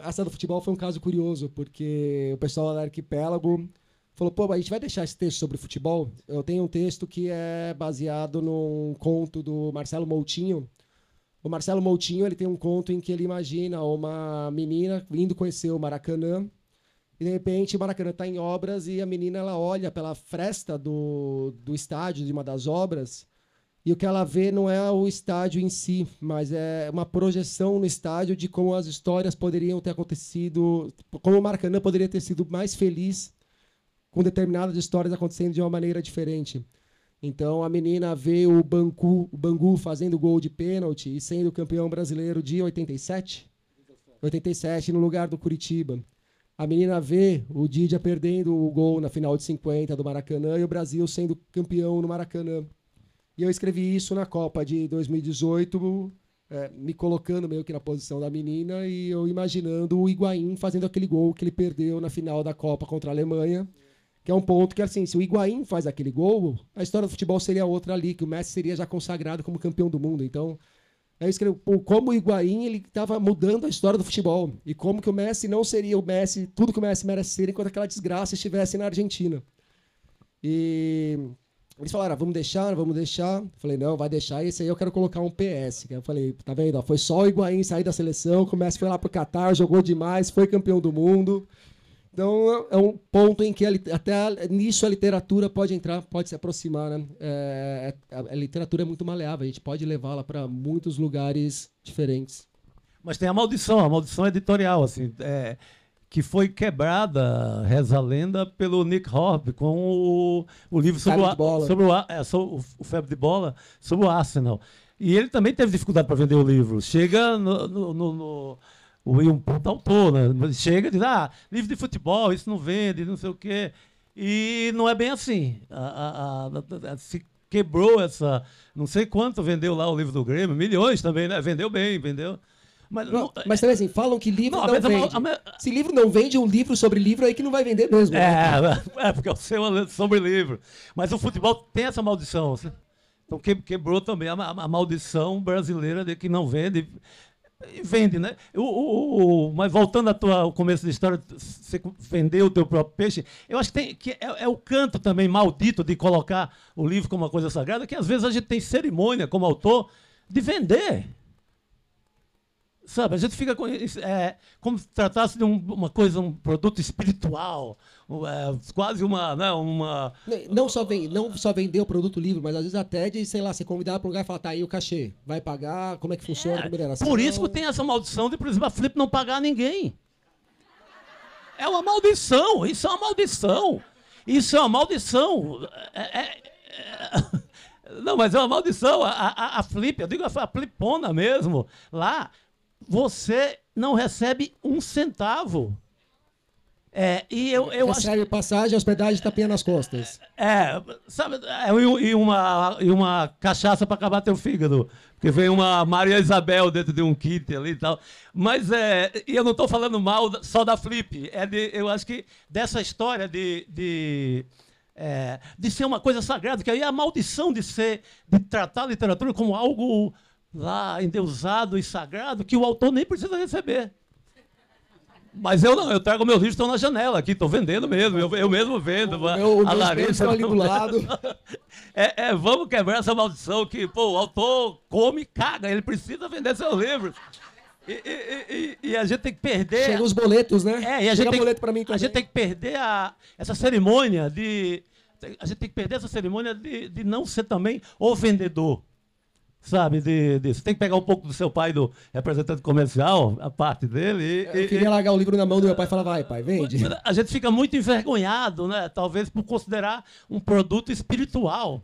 Essa do futebol foi um caso curioso, porque o pessoal da Arquipélago falou, pô, a gente vai deixar esse texto sobre futebol? Eu tenho um texto que é baseado num conto do Marcelo Moutinho. O Marcelo Moutinho, ele tem um conto em que ele imagina uma menina indo conhecer o Maracanã, e de repente o Maracanã está em obras e a menina ela olha pela fresta do, do estádio de uma das obras e o que ela vê não é o estádio em si, mas é uma projeção no estádio de como as histórias poderiam ter acontecido, como o Maracanã poderia ter sido mais feliz com determinadas histórias acontecendo de uma maneira diferente. Então a menina vê o Bangu, o Bangu fazendo gol de pênalti e sendo campeão brasileiro de 87, 87 no lugar do Curitiba. A menina vê o Didia perdendo o gol na final de 50 do Maracanã e o Brasil sendo campeão no Maracanã. E eu escrevi isso na Copa de 2018, é, me colocando meio que na posição da menina e eu imaginando o Higuaín fazendo aquele gol que ele perdeu na final da Copa contra a Alemanha. Que é um ponto que, assim, se o Higuaín faz aquele gol, a história do futebol seria outra ali, que o Messi seria já consagrado como campeão do mundo. Então, aí eu escrevo, pô, como o Higuaín ele estava mudando a história do futebol. E como que o Messi não seria o Messi, tudo que o Messi merece ser, enquanto aquela desgraça estivesse na Argentina. E eles falaram, ah, vamos deixar, vamos deixar. Eu falei, não, vai deixar. E esse aí eu quero colocar um PS. Que eu falei, tá vendo? foi só o Higuaín sair da seleção, o Messi foi lá pro Catar, jogou demais, foi campeão do mundo. Então é um ponto em que a até a- nisso a literatura pode entrar, pode se aproximar, né? É, a, a literatura é muito maleável, a gente pode levá-la para muitos lugares diferentes. Mas tem a maldição, a maldição editorial, assim, é, que foi quebrada, reza a lenda, pelo Nick Horb com o, o livro sobre, o, de bola. sobre, o, é, sobre o Febre de Bola, sobre o Arsenal. E ele também teve dificuldade para vender o livro. Chega no. no, no, no o Will puta autor, né? Chega e diz, ah, livro de futebol, isso não vende, não sei o quê. E não é bem assim. A- a- a- se quebrou essa. Não sei quanto vendeu lá o livro do Grêmio, milhões também, né? Vendeu bem, vendeu. Mas, não, Mas também assim, falam que livro Não, não, vende. a Se livro não vende, um livro sobre livro aí que não vai vender mesmo. né? É, é, porque o seu é sobre livro. Mas o futebol tem essa maldição. Então que- quebrou também a, a maldição brasileira de que não vende. E vende, né? O, o- o- mas voltando tua- ao começo da história, você vendeu o teu próprio peixe, eu acho que, tem, que é, é o canto também maldito de colocar o livro como uma coisa sagrada, que às vezes a gente tem cerimônia como autor de vender. Sabe, a gente fica com é, como se tratasse de um- uma coisa, um produto espiritual, é, quase uma, né, uma... Não só, vem, não só vender o produto livre, mas às vezes até de, sei lá, você convidar para um lugar e falar, tá aí o cachê, vai pagar, como é que funciona a remuneração. Por isso que tem essa maldição de, por exemplo, a Flip não pagar ninguém. É uma maldição, isso é uma maldição. Isso é uma maldição. É- é- é- Não, mas é uma maldição. A, a, a Flip, eu digo a Flipona mesmo, lá, você não recebe um centavo. É, e eu, eu acho Recebe passagem, hospedagem tapinha nas costas. é, sabe, é, e, uma, e uma cachaça para acabar teu fígado. Porque vem uma Maria Isabel dentro de um kit ali e tal. Mas é, e eu não estou falando mal só da Flip. É de, eu acho que dessa história de, de, é, de ser uma coisa sagrada, que aí é a maldição de ser, de tratar a literatura como algo lá endeusado e sagrado, que o autor nem precisa receber. Mas eu não, eu trago meus livros estão na janela aqui, estou vendendo mesmo, eu, eu mesmo vendo. O meu, o a Larissa ali do lado. É, é, vamos quebrar essa maldição que, pô, o autor come e caga, ele precisa vender seus livros. E, e- e- e a gente tem que perder. Chegam os boletos, né? É, e a Chega gente, tem, boleto pra mim a também. gente tem que perder a, essa cerimônia de. A gente tem que perder essa cerimônia de, de não ser também o vendedor. Sabe? De, de- você tem que pegar um pouco do seu pai, do representante comercial, a parte dele. E, Eu e- queria largar o livro na mão do meu pai e falar, vai, pai, vende. a gente fica muito envergonhado, né? Talvez por considerar um produto espiritual.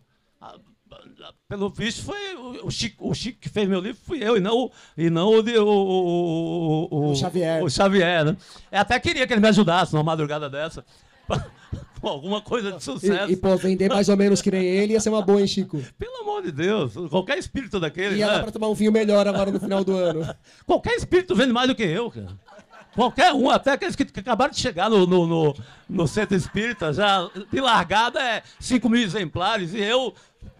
Pelo visto, foi o- Chico, o Chico que fez meu livro, fui eu, e não, o- e não o, de- o, o, o, O Xavier. O Xavier, né? Eu até queria que ele me ajudasse numa madrugada dessa. Com alguma coisa de sucesso. E, e, pô, vender mais ou menos que nem ele ia ser uma boa, hein, Chico? Pelo amor de Deus, qualquer espírito daquele. Ia né? dar pra tomar um vinho melhor agora no final do ano. Qualquer espírito vende mais do que eu, cara. Qualquer um, até aqueles que, que acabaram de chegar no, no, no, no centro espírita, já de largada é 5 mil exemplares, e eu,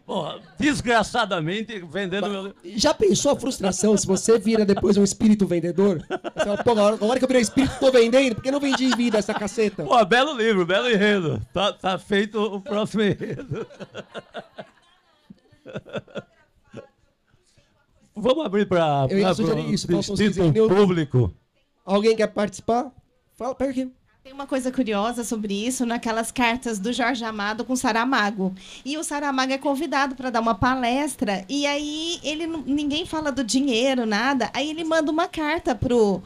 porra, desgraçadamente, vendendo meu. Já pensou a frustração se você vira depois um espírito vendedor? Você fala, pô, agora, agora que eu virei espírito, tô vendendo, por que não vendi em vida essa caceta? Pô, belo livro, belo enredo. Tá, tá feito o próximo enredo. Vamos abrir para o sugerir isso, faltam uns 15 distrito minutos. público. Alguém quer participar? Fala, pera aqui. Tem uma coisa curiosa sobre isso naquelas cartas do Jorge Amado com Saramago. E o Saramago é convidado para dar uma palestra e aí ele ninguém fala do dinheiro, nada. Aí ele manda uma carta pro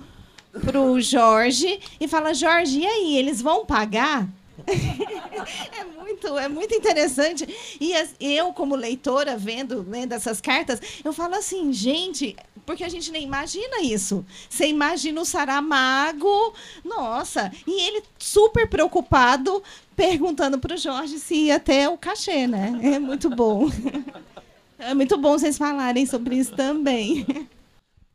pro Jorge e fala: "Jorge, e aí, eles vão pagar?" é muito, é muito interessante. E as- eu, como leitora, vendo, lendo essas cartas, eu falo assim, gente, porque a gente nem imagina isso. Você imagina o Saramago, nossa, e ele super preocupado, perguntando para o Jorge se ia ter o cachê, né? É muito bom. É muito bom vocês falarem sobre isso também.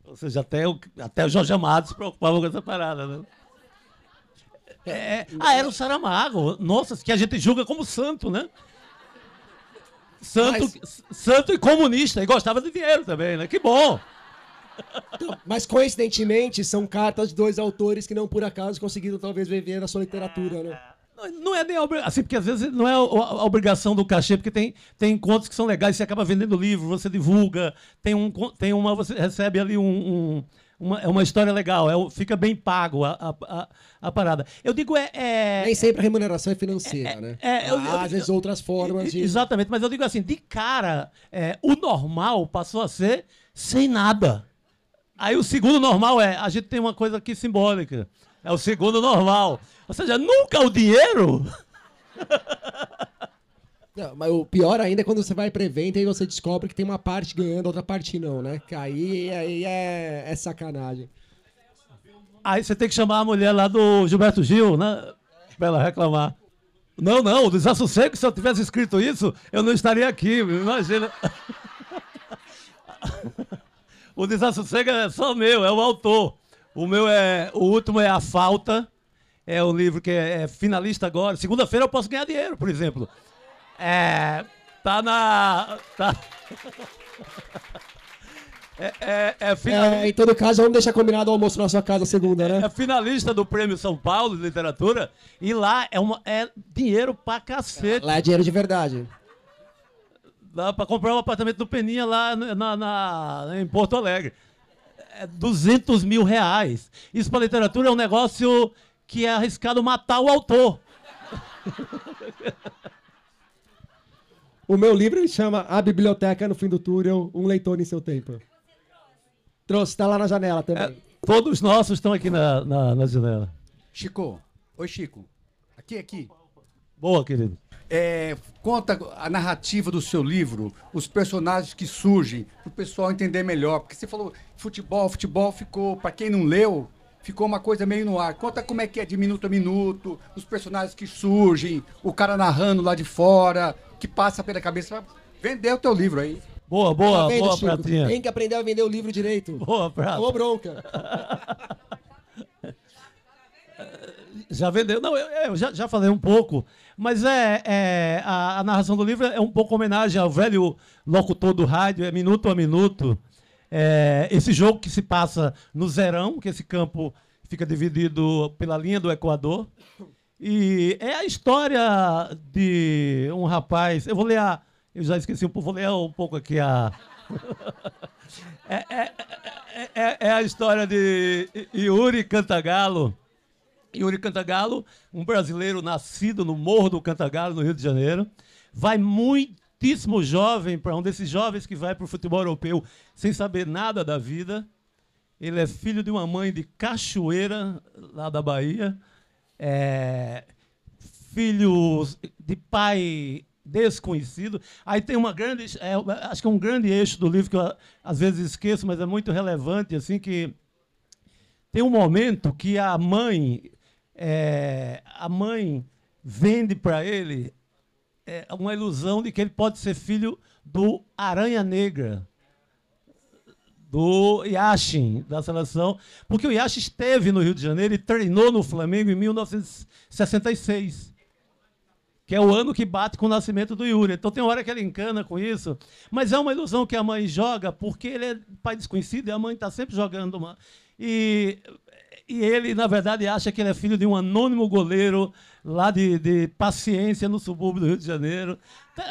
Ou seja, até o, até o Jorge Amado se preocupava com essa parada, né? É, ah, era o Saramago. Nossa, que a gente julga como santo, né? Santo, santo e comunista. E gostava de dinheiro também, né? Que bom. Mas coincidentemente são cartas de dois autores que não por acaso conseguiram talvez viver na sua literatura, né? Não, não é nem a obrigação, assim, porque às vezes não é a, obrigação do cachê, porque tem, tem encontros que são legais, você acaba vendendo livro, você divulga, tem, um, tem uma, você recebe ali um, um- uma, é uma história legal, é, fica bem pago a, a, a, a parada. Eu digo, é. é- Nem sempre a remuneração é financeira, né? é, eu- eu- Há, às vezes outras formas de... Exatamente, mas eu digo assim, de cara, é, o normal passou a ser sem nada. Aí o segundo normal é, a gente tem uma coisa aqui simbólica. É o segundo normal. Ou seja, nunca o dinheiro. Não, mas o pior ainda é quando você vai pra evento e você descobre que tem uma parte ganhando, outra parte não, né? Que aí, aí é, é sacanagem. Aí você tem que chamar a mulher lá do Gilberto Gil, né? Pra ela reclamar. Não, não, desassossego, se eu tivesse escrito isso, eu não estaria aqui, imagina. o desassossego é só meu, é o autor. O meu é. O último é A Falta. É um livro que é, é finalista agora. Segunda-feira eu posso ganhar dinheiro, por exemplo. É. Tá na. Tá. É, é, é finalista. É, em todo caso, vamos deixar combinado o almoço na sua casa segunda, né? É finalista do Prêmio São Paulo de Literatura e lá é, uma, é dinheiro pra cacete. Lá é dinheiro de verdade. Dá pra comprar um apartamento do Peninha lá na, na- em Porto Alegre. É 200 mil reais. Isso pra literatura é um negócio que é arriscado matar o autor. O meu livro ele chama A Biblioteca no Fim do Túnel, Um Leitor em Seu Tempo. Trouxe, tá lá na janela também. É, todos nossos estão aqui na, na, na janela. Chico, oi Chico. Aqui, aqui. Boa, querido. É, conta a narrativa do seu livro, os personagens que surgem, para o pessoal entender melhor. Porque você falou futebol, futebol ficou, para quem não leu, ficou uma coisa meio no ar. Conta como é que é de minuto a minuto, os personagens que surgem, o cara narrando lá de fora, que passa pela cabeça. Vendeu o teu livro aí. Boa, boa, Tá boa, Chico? Pratinha. Tem que aprender a vender o livro direito. Boa, Prata. Tomou bronca. Já vendeu? Não, eu, eu já, já falei um pouco, mas é, é, a, a narração do livro é um pouco homenagem ao velho locutor do rádio, é minuto a minuto. É, esse jogo que se passa no Zerão, que esse campo fica dividido pela linha do Equador. E é a história de um rapaz. Eu vou ler a. Eu já esqueci um pouco, vou ler um pouco aqui a. é, é, é, é, a história de Yuri Cantagalo. Yuri Cantagalo, um brasileiro nascido no Morro do Cantagalo, no Rio de Janeiro. Vai muitíssimo jovem, para um desses jovens que vai para o futebol europeu sem saber nada da vida. Ele é filho de uma mãe de Cachoeira, lá da Bahia. É, de pai desconhecido. Aí tem uma grande, é, acho que é um grande eixo do livro que eu às vezes esqueço, mas é muito relevante, assim que tem um momento que a mãe, é, a mãe vende para ele é, uma ilusão de que ele pode ser filho do Aranha Negra, do Yashin, da seleção, porque o Yashin esteve no Rio de Janeiro e treinou no Flamengo em 1966 que é o ano que bate com o nascimento do Yuri. Então tem hora que ele encana com isso, mas é uma ilusão que a mãe joga porque ele é pai desconhecido e a mãe está sempre jogando uma. E, e ele, na verdade, acha que ele é filho de um anônimo goleiro lá de, de Paciência, no subúrbio do Rio de Janeiro.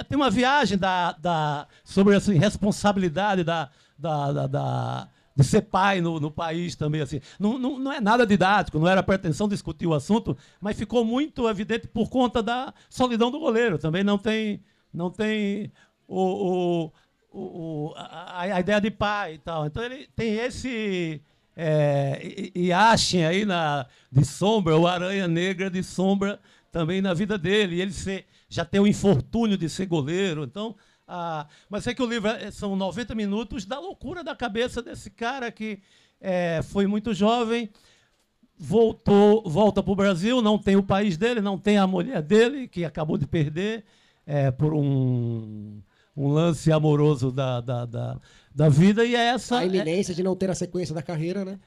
Tem uma viagem da, da, sobre assim, responsabilidade da, da, da, da de ser pai no, no país também. assim. Não, não, não, é nada didático, não era pretensão discutir o assunto, mas ficou muito evidente por conta da solidão do goleiro. Também não tem, não tem o, o, o a, a, ideia de pai e tal. Então ele tem esse. É, e achem aí na, de sombra, o Aranha Negra de sombra também na vida dele. E ele já tem o infortúnio de ser goleiro. Então, ah, mas é que o livro é, são 90 minutos da loucura da cabeça desse cara que é, foi muito jovem, voltou, volta para o Brasil, não tem o país dele, não tem a mulher dele, que acabou de perder é, por um, um lance amoroso da, da, da, da, vida. E é essa. A iminência é, de não ter a sequência da carreira, né?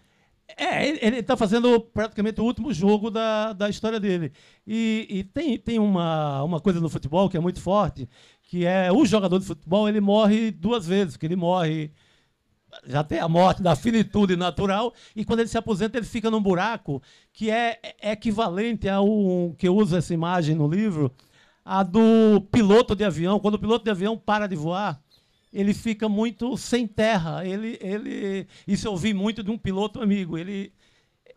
É, ele está fazendo praticamente o último jogo da, da história dele. E, e, tem, tem uma, uma coisa no futebol que é muito forte, que é o jogador de futebol, ele morre duas vezes, que ele morre já tem a morte da finitude natural, e quando ele se aposenta, ele fica num buraco que é, é equivalente ao que eu uso essa imagem no livro, a do piloto de avião. Quando o piloto de avião para de voar, ele fica muito sem terra. Ele, ele, isso eu ouvi muito de um piloto amigo. Ele,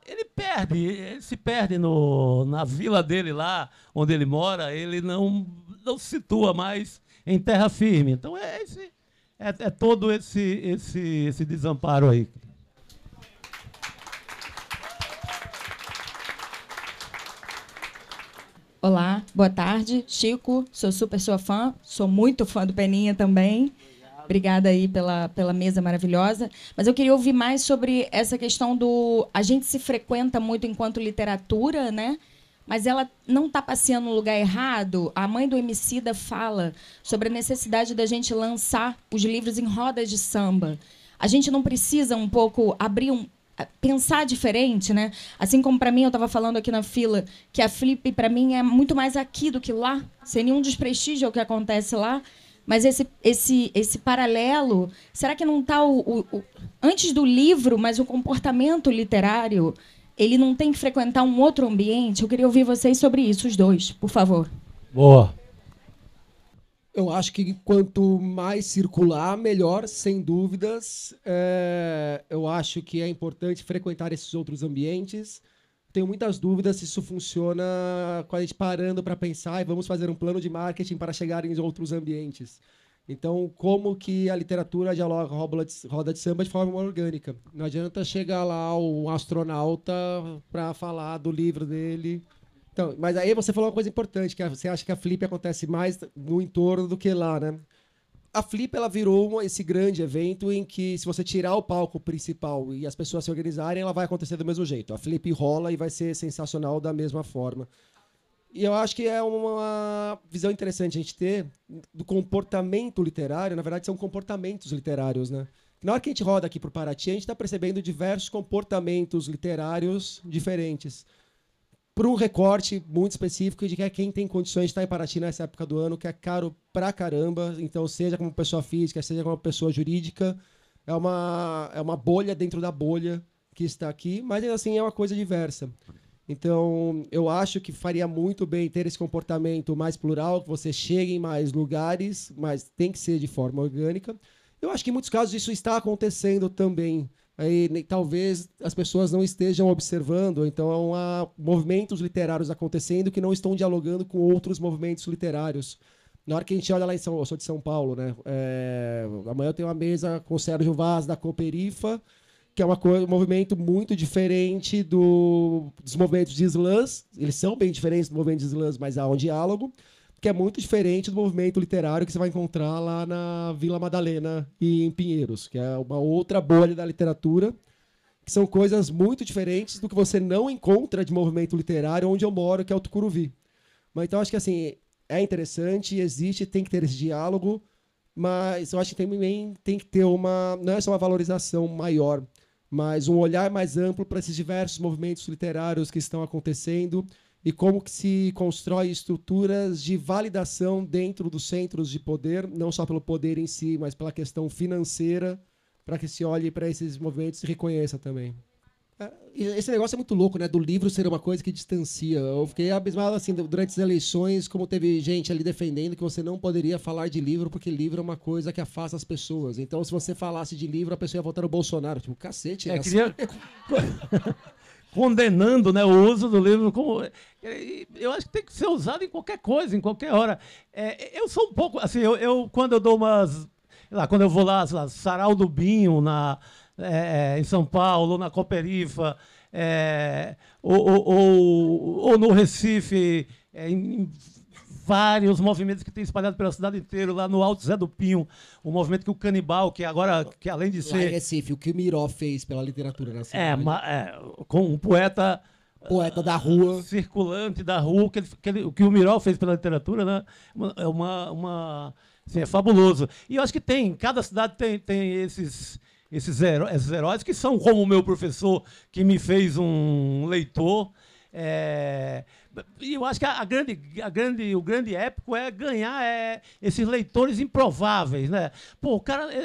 ele perde, ele se perde no, na vila dele lá, onde ele mora. Ele não, não se situa mais em terra firme. Então é, esse, é, é todo esse, esse, esse desamparo aí. Olá, boa tarde. Chico, sou super sua fã, sou muito fã do Peninha também. Obrigada aí pela, pela mesa maravilhosa. Mas eu queria ouvir mais sobre essa questão do. A gente se frequenta muito enquanto literatura, né? Mas ela não está passeando no lugar errado. A mãe do Emicida fala sobre a necessidade da gente lançar os livros em rodas de samba. A gente não precisa um pouco abrir um, pensar diferente, né? Assim como para mim eu estava falando aqui na fila que a Flip para mim é muito mais aqui do que lá, sem nenhum desprestígio ao que acontece lá. Mas esse, esse, esse paralelo, será que não está o, o, o, antes do livro, mas o comportamento literário, ele não tem que frequentar um outro ambiente? Eu queria ouvir vocês sobre isso, os dois, por favor. Boa. Eu acho que quanto mais circular, melhor, sem dúvidas. É, eu acho que é importante frequentar esses outros ambientes tenho muitas dúvidas se isso funciona com a gente parando para pensar e vamos fazer um plano de marketing para chegar em outros ambientes. Então, como que a literatura dialoga roda de samba de forma orgânica? Não adianta chegar lá um astronauta para falar do livro dele. Então, mas aí você falou uma coisa importante, que você acha que a flip acontece mais no entorno do que lá, né? a Flip ela virou esse grande evento em que se você tirar o palco principal e as pessoas se organizarem, ela vai acontecer do mesmo jeito. A Flip rola e vai ser sensacional da mesma forma. E eu acho que é uma visão interessante a gente ter do comportamento literário. Na verdade, são comportamentos literários, né? Na hora que a gente roda aqui para o Paraty, a gente está percebendo diversos comportamentos literários diferentes por um recorte muito específico de que é quem tem condições de estar em Paraty nessa época do ano, que é caro pra caramba. Então, seja como pessoa física, seja como pessoa jurídica, é uma, é uma bolha dentro da bolha que está aqui, mas assim é uma coisa diversa. Então, eu acho que faria muito bem ter esse comportamento mais plural, que você chegue em mais lugares, mas tem que ser de forma orgânica. Eu acho que em muitos casos isso está acontecendo também. Aí, talvez as pessoas não estejam observando, então há movimentos literários acontecendo que não estão dialogando com outros movimentos literários. Na hora que a gente olha lá em São eu sou de São Paulo, né? É, amanhã eu tenho uma mesa com o Sérgio Vaz da Cooperifa, que é uma coisa, um movimento muito diferente do, dos movimentos de slams. Eles são bem diferentes do movimento de slams, mas há um diálogo, que é muito diferente do movimento literário que você vai encontrar lá na Vila Madalena e em Pinheiros, que é uma outra bolha da literatura, que são coisas muito diferentes do que você não encontra de movimento literário onde eu moro, que é o Tucuruvi. Mas então acho que assim, é interessante, existe, tem que ter esse diálogo, mas eu acho que também tem que ter uma, não é só uma valorização maior, mas um olhar mais amplo para esses diversos movimentos literários que estão acontecendo e como que se constrói estruturas de validação dentro dos centros de poder, não só pelo poder em si, mas pela questão financeira, para que se olhe para esses movimentos e reconheça também. É, Esse negócio é muito louco, né? Do livro ser uma coisa que distancia. Eu fiquei abismado, assim, durante as eleições, como teve gente ali defendendo que você não poderia falar de livro, porque livro é uma coisa que afasta as pessoas. Então, se você falasse de livro, a pessoa ia votar no Bolsonaro. Tipo, cacete, É, essa- queria... condenando né, o uso do livro como eu acho que tem que ser usado em qualquer coisa em qualquer hora É, eu sou um pouco assim eu, eu- quando eu dou umas lá, quando eu vou lá, lá Sarau do Binho na é, em São Paulo na Cooperifa é, ou, ou, ou- no Recife é, em, vários movimentos que tem espalhado pela cidade inteira lá no Alto Zé do Pinho o movimento que o canibal que agora que além de Lá em ser Recife, o que o Miró fez pela literatura na é, cidade. é, com um poeta Poeta da rua. circulante da rua, que, ele, que, ele- o que o Miró fez pela literatura, né? É uma. uma assim, é fabuloso. E eu acho que tem, cada cidade tem, tem esses, esses, heró- esses heróis que são como o meu professor, que me fez um leitor. É, e eu acho que a, grande, a grande, o grande épico é ganhar é, esses leitores improváveis. Né? Pô, o cara. é, é,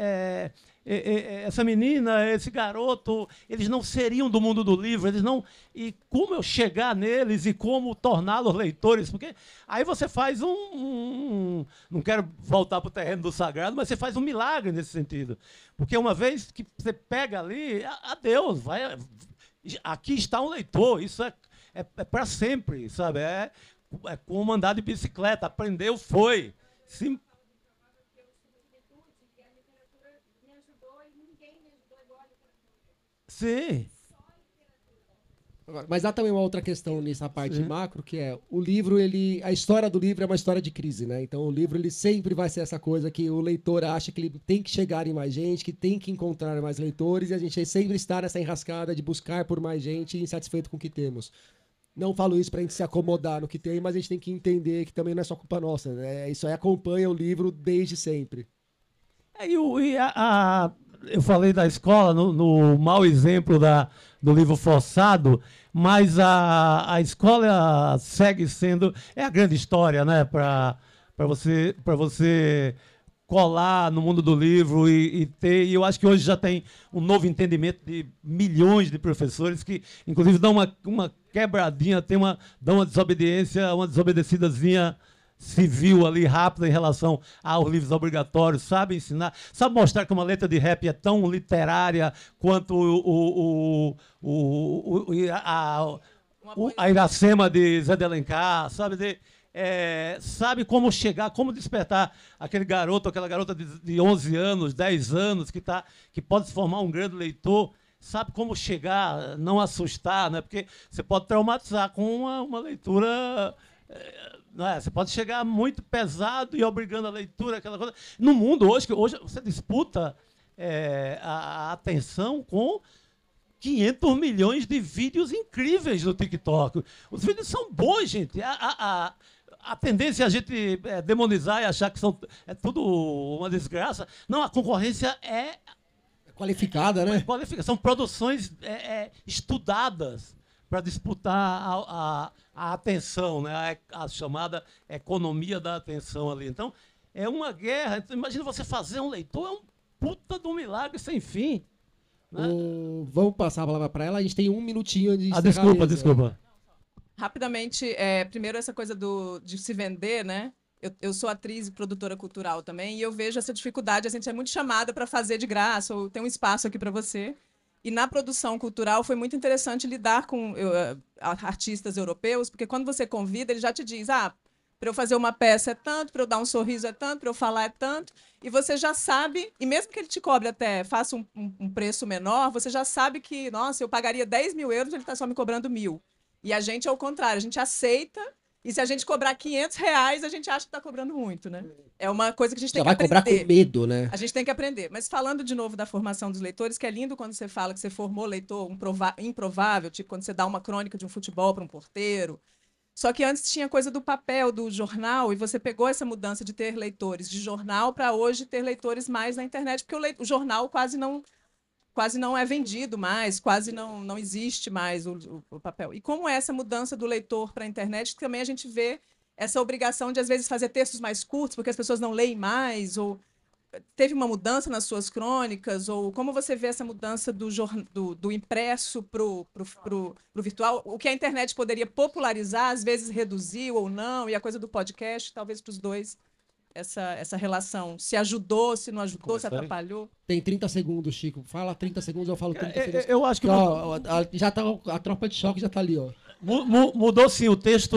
é, essa menina, esse garoto, eles não seriam do mundo do livro, eles não. E como eu chegar neles e como torná-los leitores? Porque aí você faz um, Não quero voltar para o terreno do sagrado, mas você faz um milagre nesse sentido. Porque uma vez que você pega ali, adeus, vai. Aqui está um leitor, isso é, é, para sempre, sabe? É, é como andar de bicicleta, aprendeu, foi. Sim, Sim. Agora, Mas há também uma outra questão nessa parte macro, que é o livro, ele. A história do livro é uma história de crise, né? Então o livro ele sempre vai ser essa coisa que o leitor acha que ele tem que chegar em mais gente, que tem que encontrar mais leitores, e a gente sempre está nessa enrascada de buscar por mais gente e insatisfeito com o que temos. Não falo isso pra gente se acomodar no que tem, mas a gente tem que entender que também não é só culpa nossa, né? Isso aí acompanha o livro desde sempre. É, e o- e a- a- eu falei da escola no, no mau exemplo da, do livro forçado, mas a, a escola segue sendo é a grande história, né, para você para você colar no mundo do livro e, e ter. E eu acho que hoje já tem um novo entendimento de milhões de professores que, inclusive, dão uma, uma quebradinha, tem uma, dão uma desobediência, uma desobedecidazinha civil ali rápida em relação aos livros obrigatórios, sabe ensinar, sabe mostrar que uma letra de rap é tão literária quanto o, o, o, o, a, a Iracema de Zé de Alencar, sabe? De, é, sabe como chegar, como despertar aquele garoto, aquela garota de, de 11 anos, 10 anos, que, tá, que pode se formar um grande leitor, sabe como chegar, não assustar, né? porque você pode traumatizar com uma, uma leitura. é, é? Você pode chegar muito pesado e obrigando a leitura, aquela coisa. No mundo hoje, que hoje você disputa é, a, a atenção com 500 milhões de vídeos incríveis no TikTok. Os vídeos são bons, gente. A, a, a, a tendência é a gente é, demonizar e achar que são, é tudo uma desgraça. Não, a concorrência é Qualificada, né? qualifica. São produções é, é, estudadas para disputar a, a- a atenção, né? a, a chamada economia da atenção ali. Então, é uma guerra. Então, imagina você fazer um leitor, é um puta de um milagre sem fim. O- Vamos passar a palavra para ela. A gente tem um minutinho de Ah, desculpa, desculpa. Rapidamente, é, primeiro essa coisa do, de se vender, né? Eu, eu sou atriz e produtora cultural também, e eu vejo essa dificuldade. A gente é muito chamada para fazer de graça, ou tem um espaço aqui para você. E na produção cultural foi muito interessante lidar com eh, artistas europeus, porque quando você convida, ele já te diz: ah, para eu fazer uma peça é tanto, para eu dar um sorriso é tanto, para eu falar é tanto. E você já sabe, e mesmo que ele te cobre até, faça um, um- um preço menor, você já sabe que, nossa, eu pagaria 10 mil euros, ele está só me cobrando mil. E a gente é o contrário, a gente aceita, e se a gente cobrar 500 reais, a gente acha que está cobrando muito, né? É uma coisa que a gente tem Já vai que cobrar aprender. com medo, né? A gente tem que aprender. Mas falando de novo da formação dos leitores, que é lindo quando você fala que você formou leitor um improvável, tipo quando você dá uma crônica de um futebol para um porteiro. Só que antes tinha coisa do papel, do jornal, e você pegou essa mudança de ter leitores de jornal para hoje ter leitores mais na internet, porque o, lei- o jornal quase não quase não é vendido mais, quase não, não existe mais o, o- papel. E como é essa mudança do leitor para a internet, também a gente vê essa obrigação de, às vezes, fazer textos mais curtos, porque as pessoas não leem mais, ou teve uma mudança nas suas crônicas, ou como você vê essa mudança do, jorn- do, do impresso para o virtual, o que a internet poderia popularizar, às vezes reduziu ou não, e a coisa do podcast, talvez para os dois, essa, essa relação, se ajudou, se não ajudou, se atrapalhou. Tem 30 segundos, Chico. Fala 30 segundos, eu falo 30 É, segundos. é, Eu acho que Ó, a- já tá, a tropa de choque já tá ali, ó. Mu- mu- Mudou sim o texto,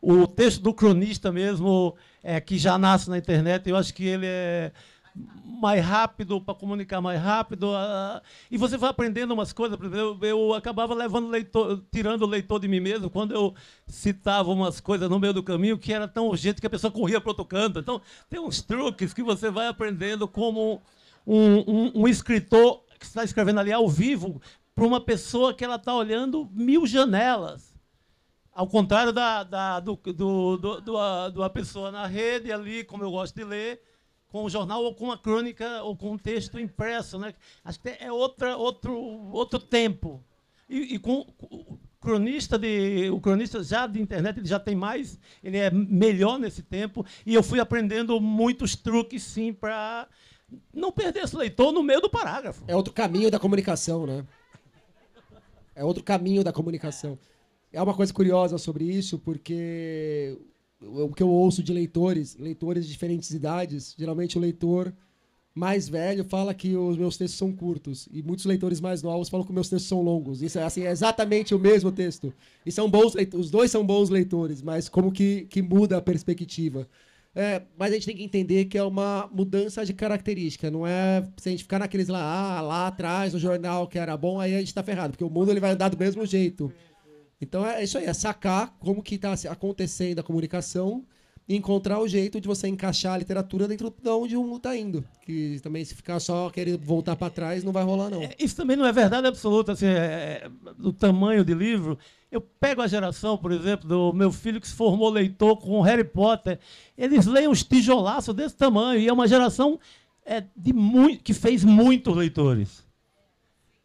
o texto do cronista mesmo, é, que já nasce na internet. Eu acho que ele é mais rápido para comunicar mais rápido. ah, e você vai aprendendo umas coisas. Eu, eu acabava levando leitor, tirando o leitor de mim mesmo quando eu citava umas coisas no meio do caminho que era tão urgente que a pessoa corria para outro canto. Então tem uns truques que você vai aprendendo como um, um- um escritor que está escrevendo ali ao vivo para uma pessoa que ela está olhando mil janelas. Ao contrário da, da, do, do, do, do, a- de uma pessoa na rede ali, como eu gosto de ler, com o jornal ou com uma crônica ou com um texto impresso. Né? Acho que é outra, outro, outro tempo. E, e com o cronista de o cronista já de internet ele já tem mais ele é melhor nesse tempo e eu fui aprendendo muitos truques sim para não perder esse leitor no meio do parágrafo É outro caminho da comunicação, né? É outro caminho da comunicação. É uma coisa curiosa sobre isso, porque o que eu ouço de leitores, leitores de diferentes idades, geralmente o leitor mais velho fala que os meus textos são curtos e muitos leitores mais novos falam que meus textos são longos. Isso é assim, é exatamente o mesmo texto. E são bons os dois são bons leitores, mas como que, que muda a perspectiva. É, mas a gente tem que entender que é uma mudança de característica, não é se a gente ficar naqueles lá, ah, lá atrás no jornal que era bom, aí a gente tá ferrado, porque o mundo ele vai andar do mesmo jeito. Então é isso aí, é sacar como que está acontecendo a comunicação e encontrar o jeito de você encaixar a literatura dentro de onde o mundo está indo. Que também se ficar só querendo voltar para trás não vai rolar não. Isso também não é verdade absoluta, assim, é, é, do tamanho de livro. Eu pego a geração, por exemplo, do meu filho que se formou leitor com Harry Potter. Eles leem uns tijolaços desse tamanho. E é uma geração é, de muito, que fez muitos leitores.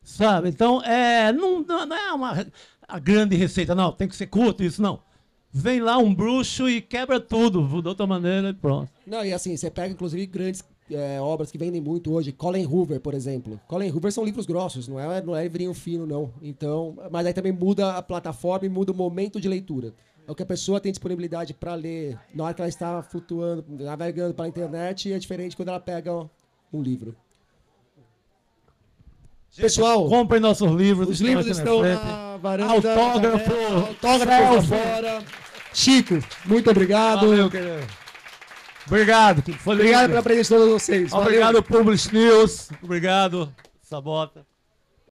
Sabe? Então, é, não, não é uma a grande receita, não, tem que ser curto, isso não. Vem lá um bruxo e quebra tudo, de outra maneira e pronto. Não, e assim, você pega inclusive grandes é, obras que vendem muito hoje, Colin Hoover, por exemplo. Colin Hoover são livros grossos, não é, não é livrinho fino, não. Então, mas aí também muda a plataforma e muda o momento de leitura. É o que a pessoa tem disponibilidade para ler na hora que ela está flutuando, navegando pela internet, e é diferente quando ela pega um livro. Pessoal, Comprem nossos livros. os livros na estão na varanda. Autógrafo, autógrafo fora. Chico, muito obrigado. Valeu, querido. Obrigado. Foi Obrigado lindo. pela presença de todos vocês. Valeu. Obrigado, Publish News. Obrigado, Sabota.